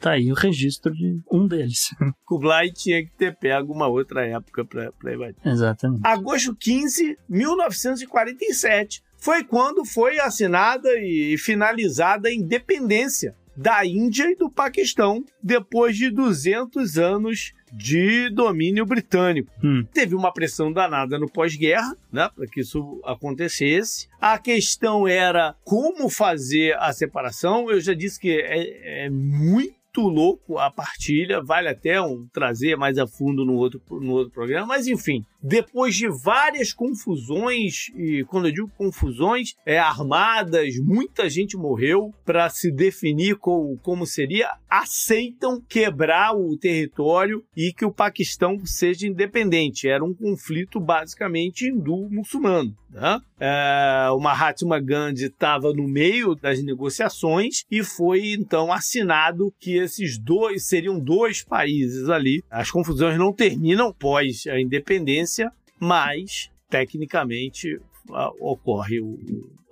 tá aí o registro de um deles. Kublai tinha que ter pego uma outra época para invadir. Exatamente. Agosto 15, 1947, foi quando foi assinada e finalizada a independência da Índia e do Paquistão depois de 200 anos de domínio britânico. Hum. Teve uma pressão danada no pós-guerra, né, para que isso acontecesse. A questão era como fazer a separação. Eu já disse que é, é muito louco a partilha, vale até um, trazer mais a fundo no outro, no outro programa, mas enfim, depois de várias confusões, e quando eu digo confusões, é armadas, muita gente morreu para se definir como, como seria, aceitam quebrar o território e que o Paquistão seja independente. Era um conflito basicamente hindu-muçulmano. Né? É, o Mahatma Gandhi estava no meio das negociações e foi então assinado que esses dois seriam dois países ali. As confusões não terminam pós a independência, mas tecnicamente ocorre o,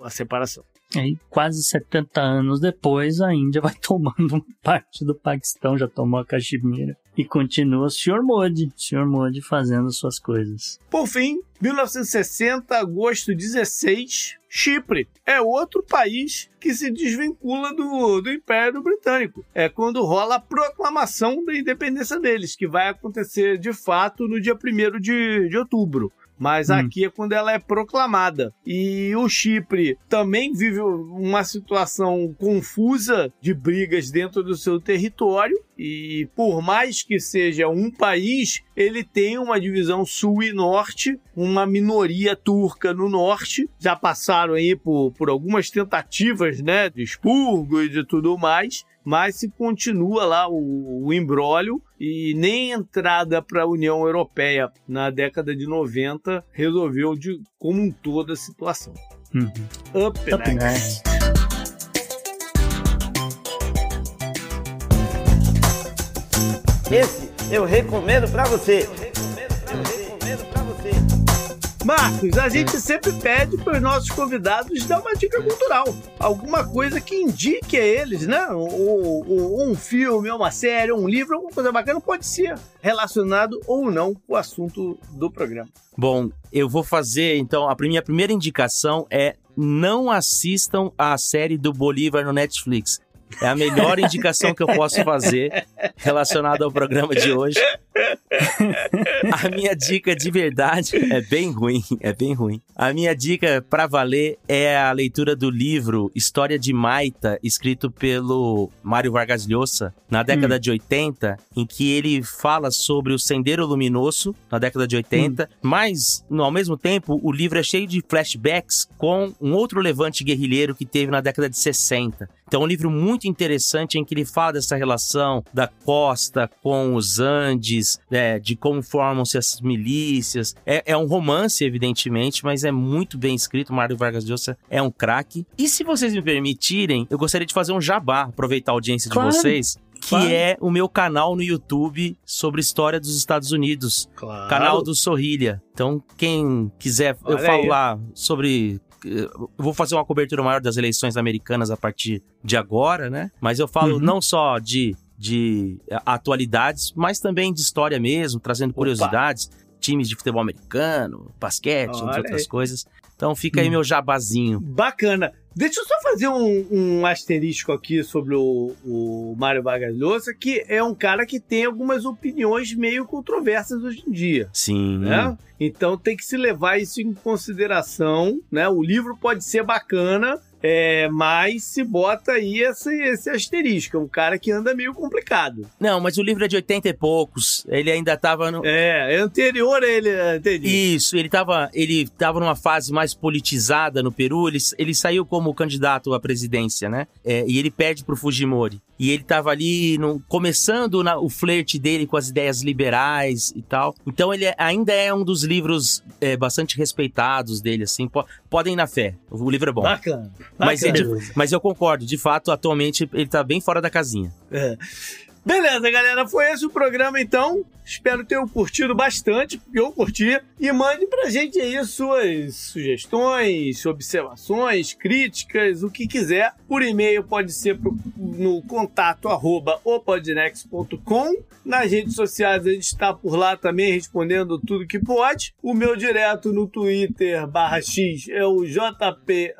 a separação. Aí, quase 70 anos depois, a Índia vai tomando parte do Paquistão, já tomou a Caxemira. E continua o Sr. Modi, Sr. Modi fazendo suas coisas. Por fim, 1960, agosto 16, Chipre é outro país que se desvincula do, do Império Britânico. É quando rola a proclamação da independência deles, que vai acontecer de fato no dia 1 de, de outubro mas hum. aqui é quando ela é proclamada. E o Chipre também vive uma situação confusa de brigas dentro do seu território. E por mais que seja um país, ele tem uma divisão sul e norte, uma minoria turca no norte. Já passaram aí por, por algumas tentativas né, de expurgo e de tudo mais mas se continua lá o, o embrólio e nem entrada para a União Europeia na década de 90 resolveu de como um todo a situação. Uhum. Up, Up next. next. Esse eu recomendo para você. Marcos, a gente sempre pede para os nossos convidados dar uma dica cultural. Alguma coisa que indique a eles, né? Ou, ou, um filme, uma série, um livro, alguma coisa bacana, pode ser relacionado ou não com o assunto do programa. Bom, eu vou fazer, então, a minha primeira indicação é não assistam a série do Bolívar no Netflix. É a melhor indicação que eu posso fazer relacionada ao programa de hoje. A minha dica de verdade é bem ruim, é bem ruim. A minha dica para valer é a leitura do livro História de Maita, escrito pelo Mário Vargas Llosa, na década hum. de 80, em que ele fala sobre o Sendeiro Luminoso, na década de 80, hum. mas, no, ao mesmo tempo, o livro é cheio de flashbacks com um outro levante guerrilheiro que teve na década de 60. Então, é um livro muito interessante em que ele fala dessa relação da costa com os Andes, né, de como formam-se essas milícias. É, é, um romance, evidentemente, mas é muito bem escrito. Mário Vargas Llosa é um craque. E se vocês me permitirem, eu gostaria de fazer um jabá, aproveitar a audiência claro. de vocês que claro. é o meu canal no YouTube sobre história dos Estados Unidos. Claro. Canal do Sorrilha. Então, quem quiser, Olha eu falo aí. lá sobre eu vou fazer uma cobertura maior das eleições americanas a partir de agora, né? Mas eu falo uhum. não só de, de atualidades, mas também de história mesmo, trazendo Opa. curiosidades, times de futebol americano, basquete, Olha entre outras aí. coisas. Então fica aí hum. meu jabazinho. Bacana. Deixa eu só fazer um, um asterisco aqui sobre o, o Mário Vargas Llosa, que é um cara que tem algumas opiniões meio controversas hoje em dia. Sim. Né? Então tem que se levar isso em consideração, né? O livro pode ser bacana, é, mas se bota aí esse, esse asterisco, é um cara que anda meio complicado. Não, mas o livro é de 80 e poucos, ele ainda tava no... É, é anterior a ele, entendi. Isso, ele tava, ele tava numa fase mais politizada no Peru, ele, ele saiu como candidato à presidência, né? É, e ele perde pro Fujimori. E ele tava ali no, começando na, o flerte dele com as ideias liberais e tal. Então ele ainda é um dos livros é, bastante respeitados dele, assim. Po, podem ir na fé. O livro é bom. Bacana. Mas, ele, mas eu concordo, de fato, atualmente ele tá bem fora da casinha. É. Beleza, galera. Foi esse o programa, então. Espero ter curtido bastante, porque eu curti. E mande pra gente aí suas sugestões, observações, críticas, o que quiser. Por e-mail pode ser pro, no contato arroba opodnex.com. Nas redes sociais a gente está por lá também respondendo tudo que pode. O meu direto no Twitter barra X é o JP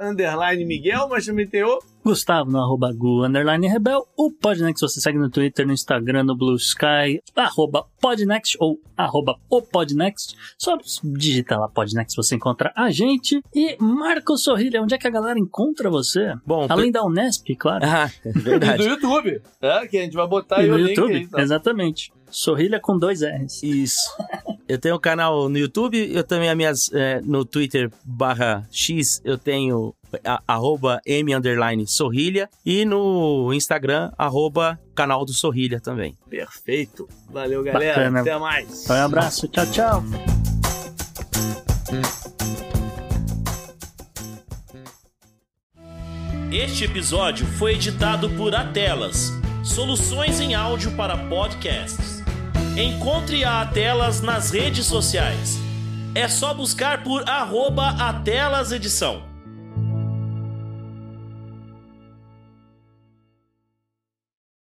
Miguel, mas também tem o Gustavo no arroba Gu, underline Rebel. O Podnext você segue no Twitter, no Instagram, no Blue Sky, arroba Podnext ou arroba o Podnext. Só digita lá Podnext você encontra a gente. E Marco Sorrilha, onde é que a galera encontra você? Bom, Além da Unesp, claro. Ah, é verdade. e do YouTube, é, que a gente vai botar e aí no YouTube, aí, tá? exatamente. Sorrilha com dois R's. Isso. Eu tenho um canal no YouTube, eu também, as minhas, é, no Twitter barra X, eu tenho a, arroba M underline Sorrilha e no Instagram, arroba canal do Sorrilha também. Perfeito. Valeu, galera. Bacana. Até mais. Um abraço, tchau, tchau. Este episódio foi editado por Atelas, soluções em áudio para podcasts. Encontre a Atelas nas redes sociais. É só buscar por arroba Atelas Edição.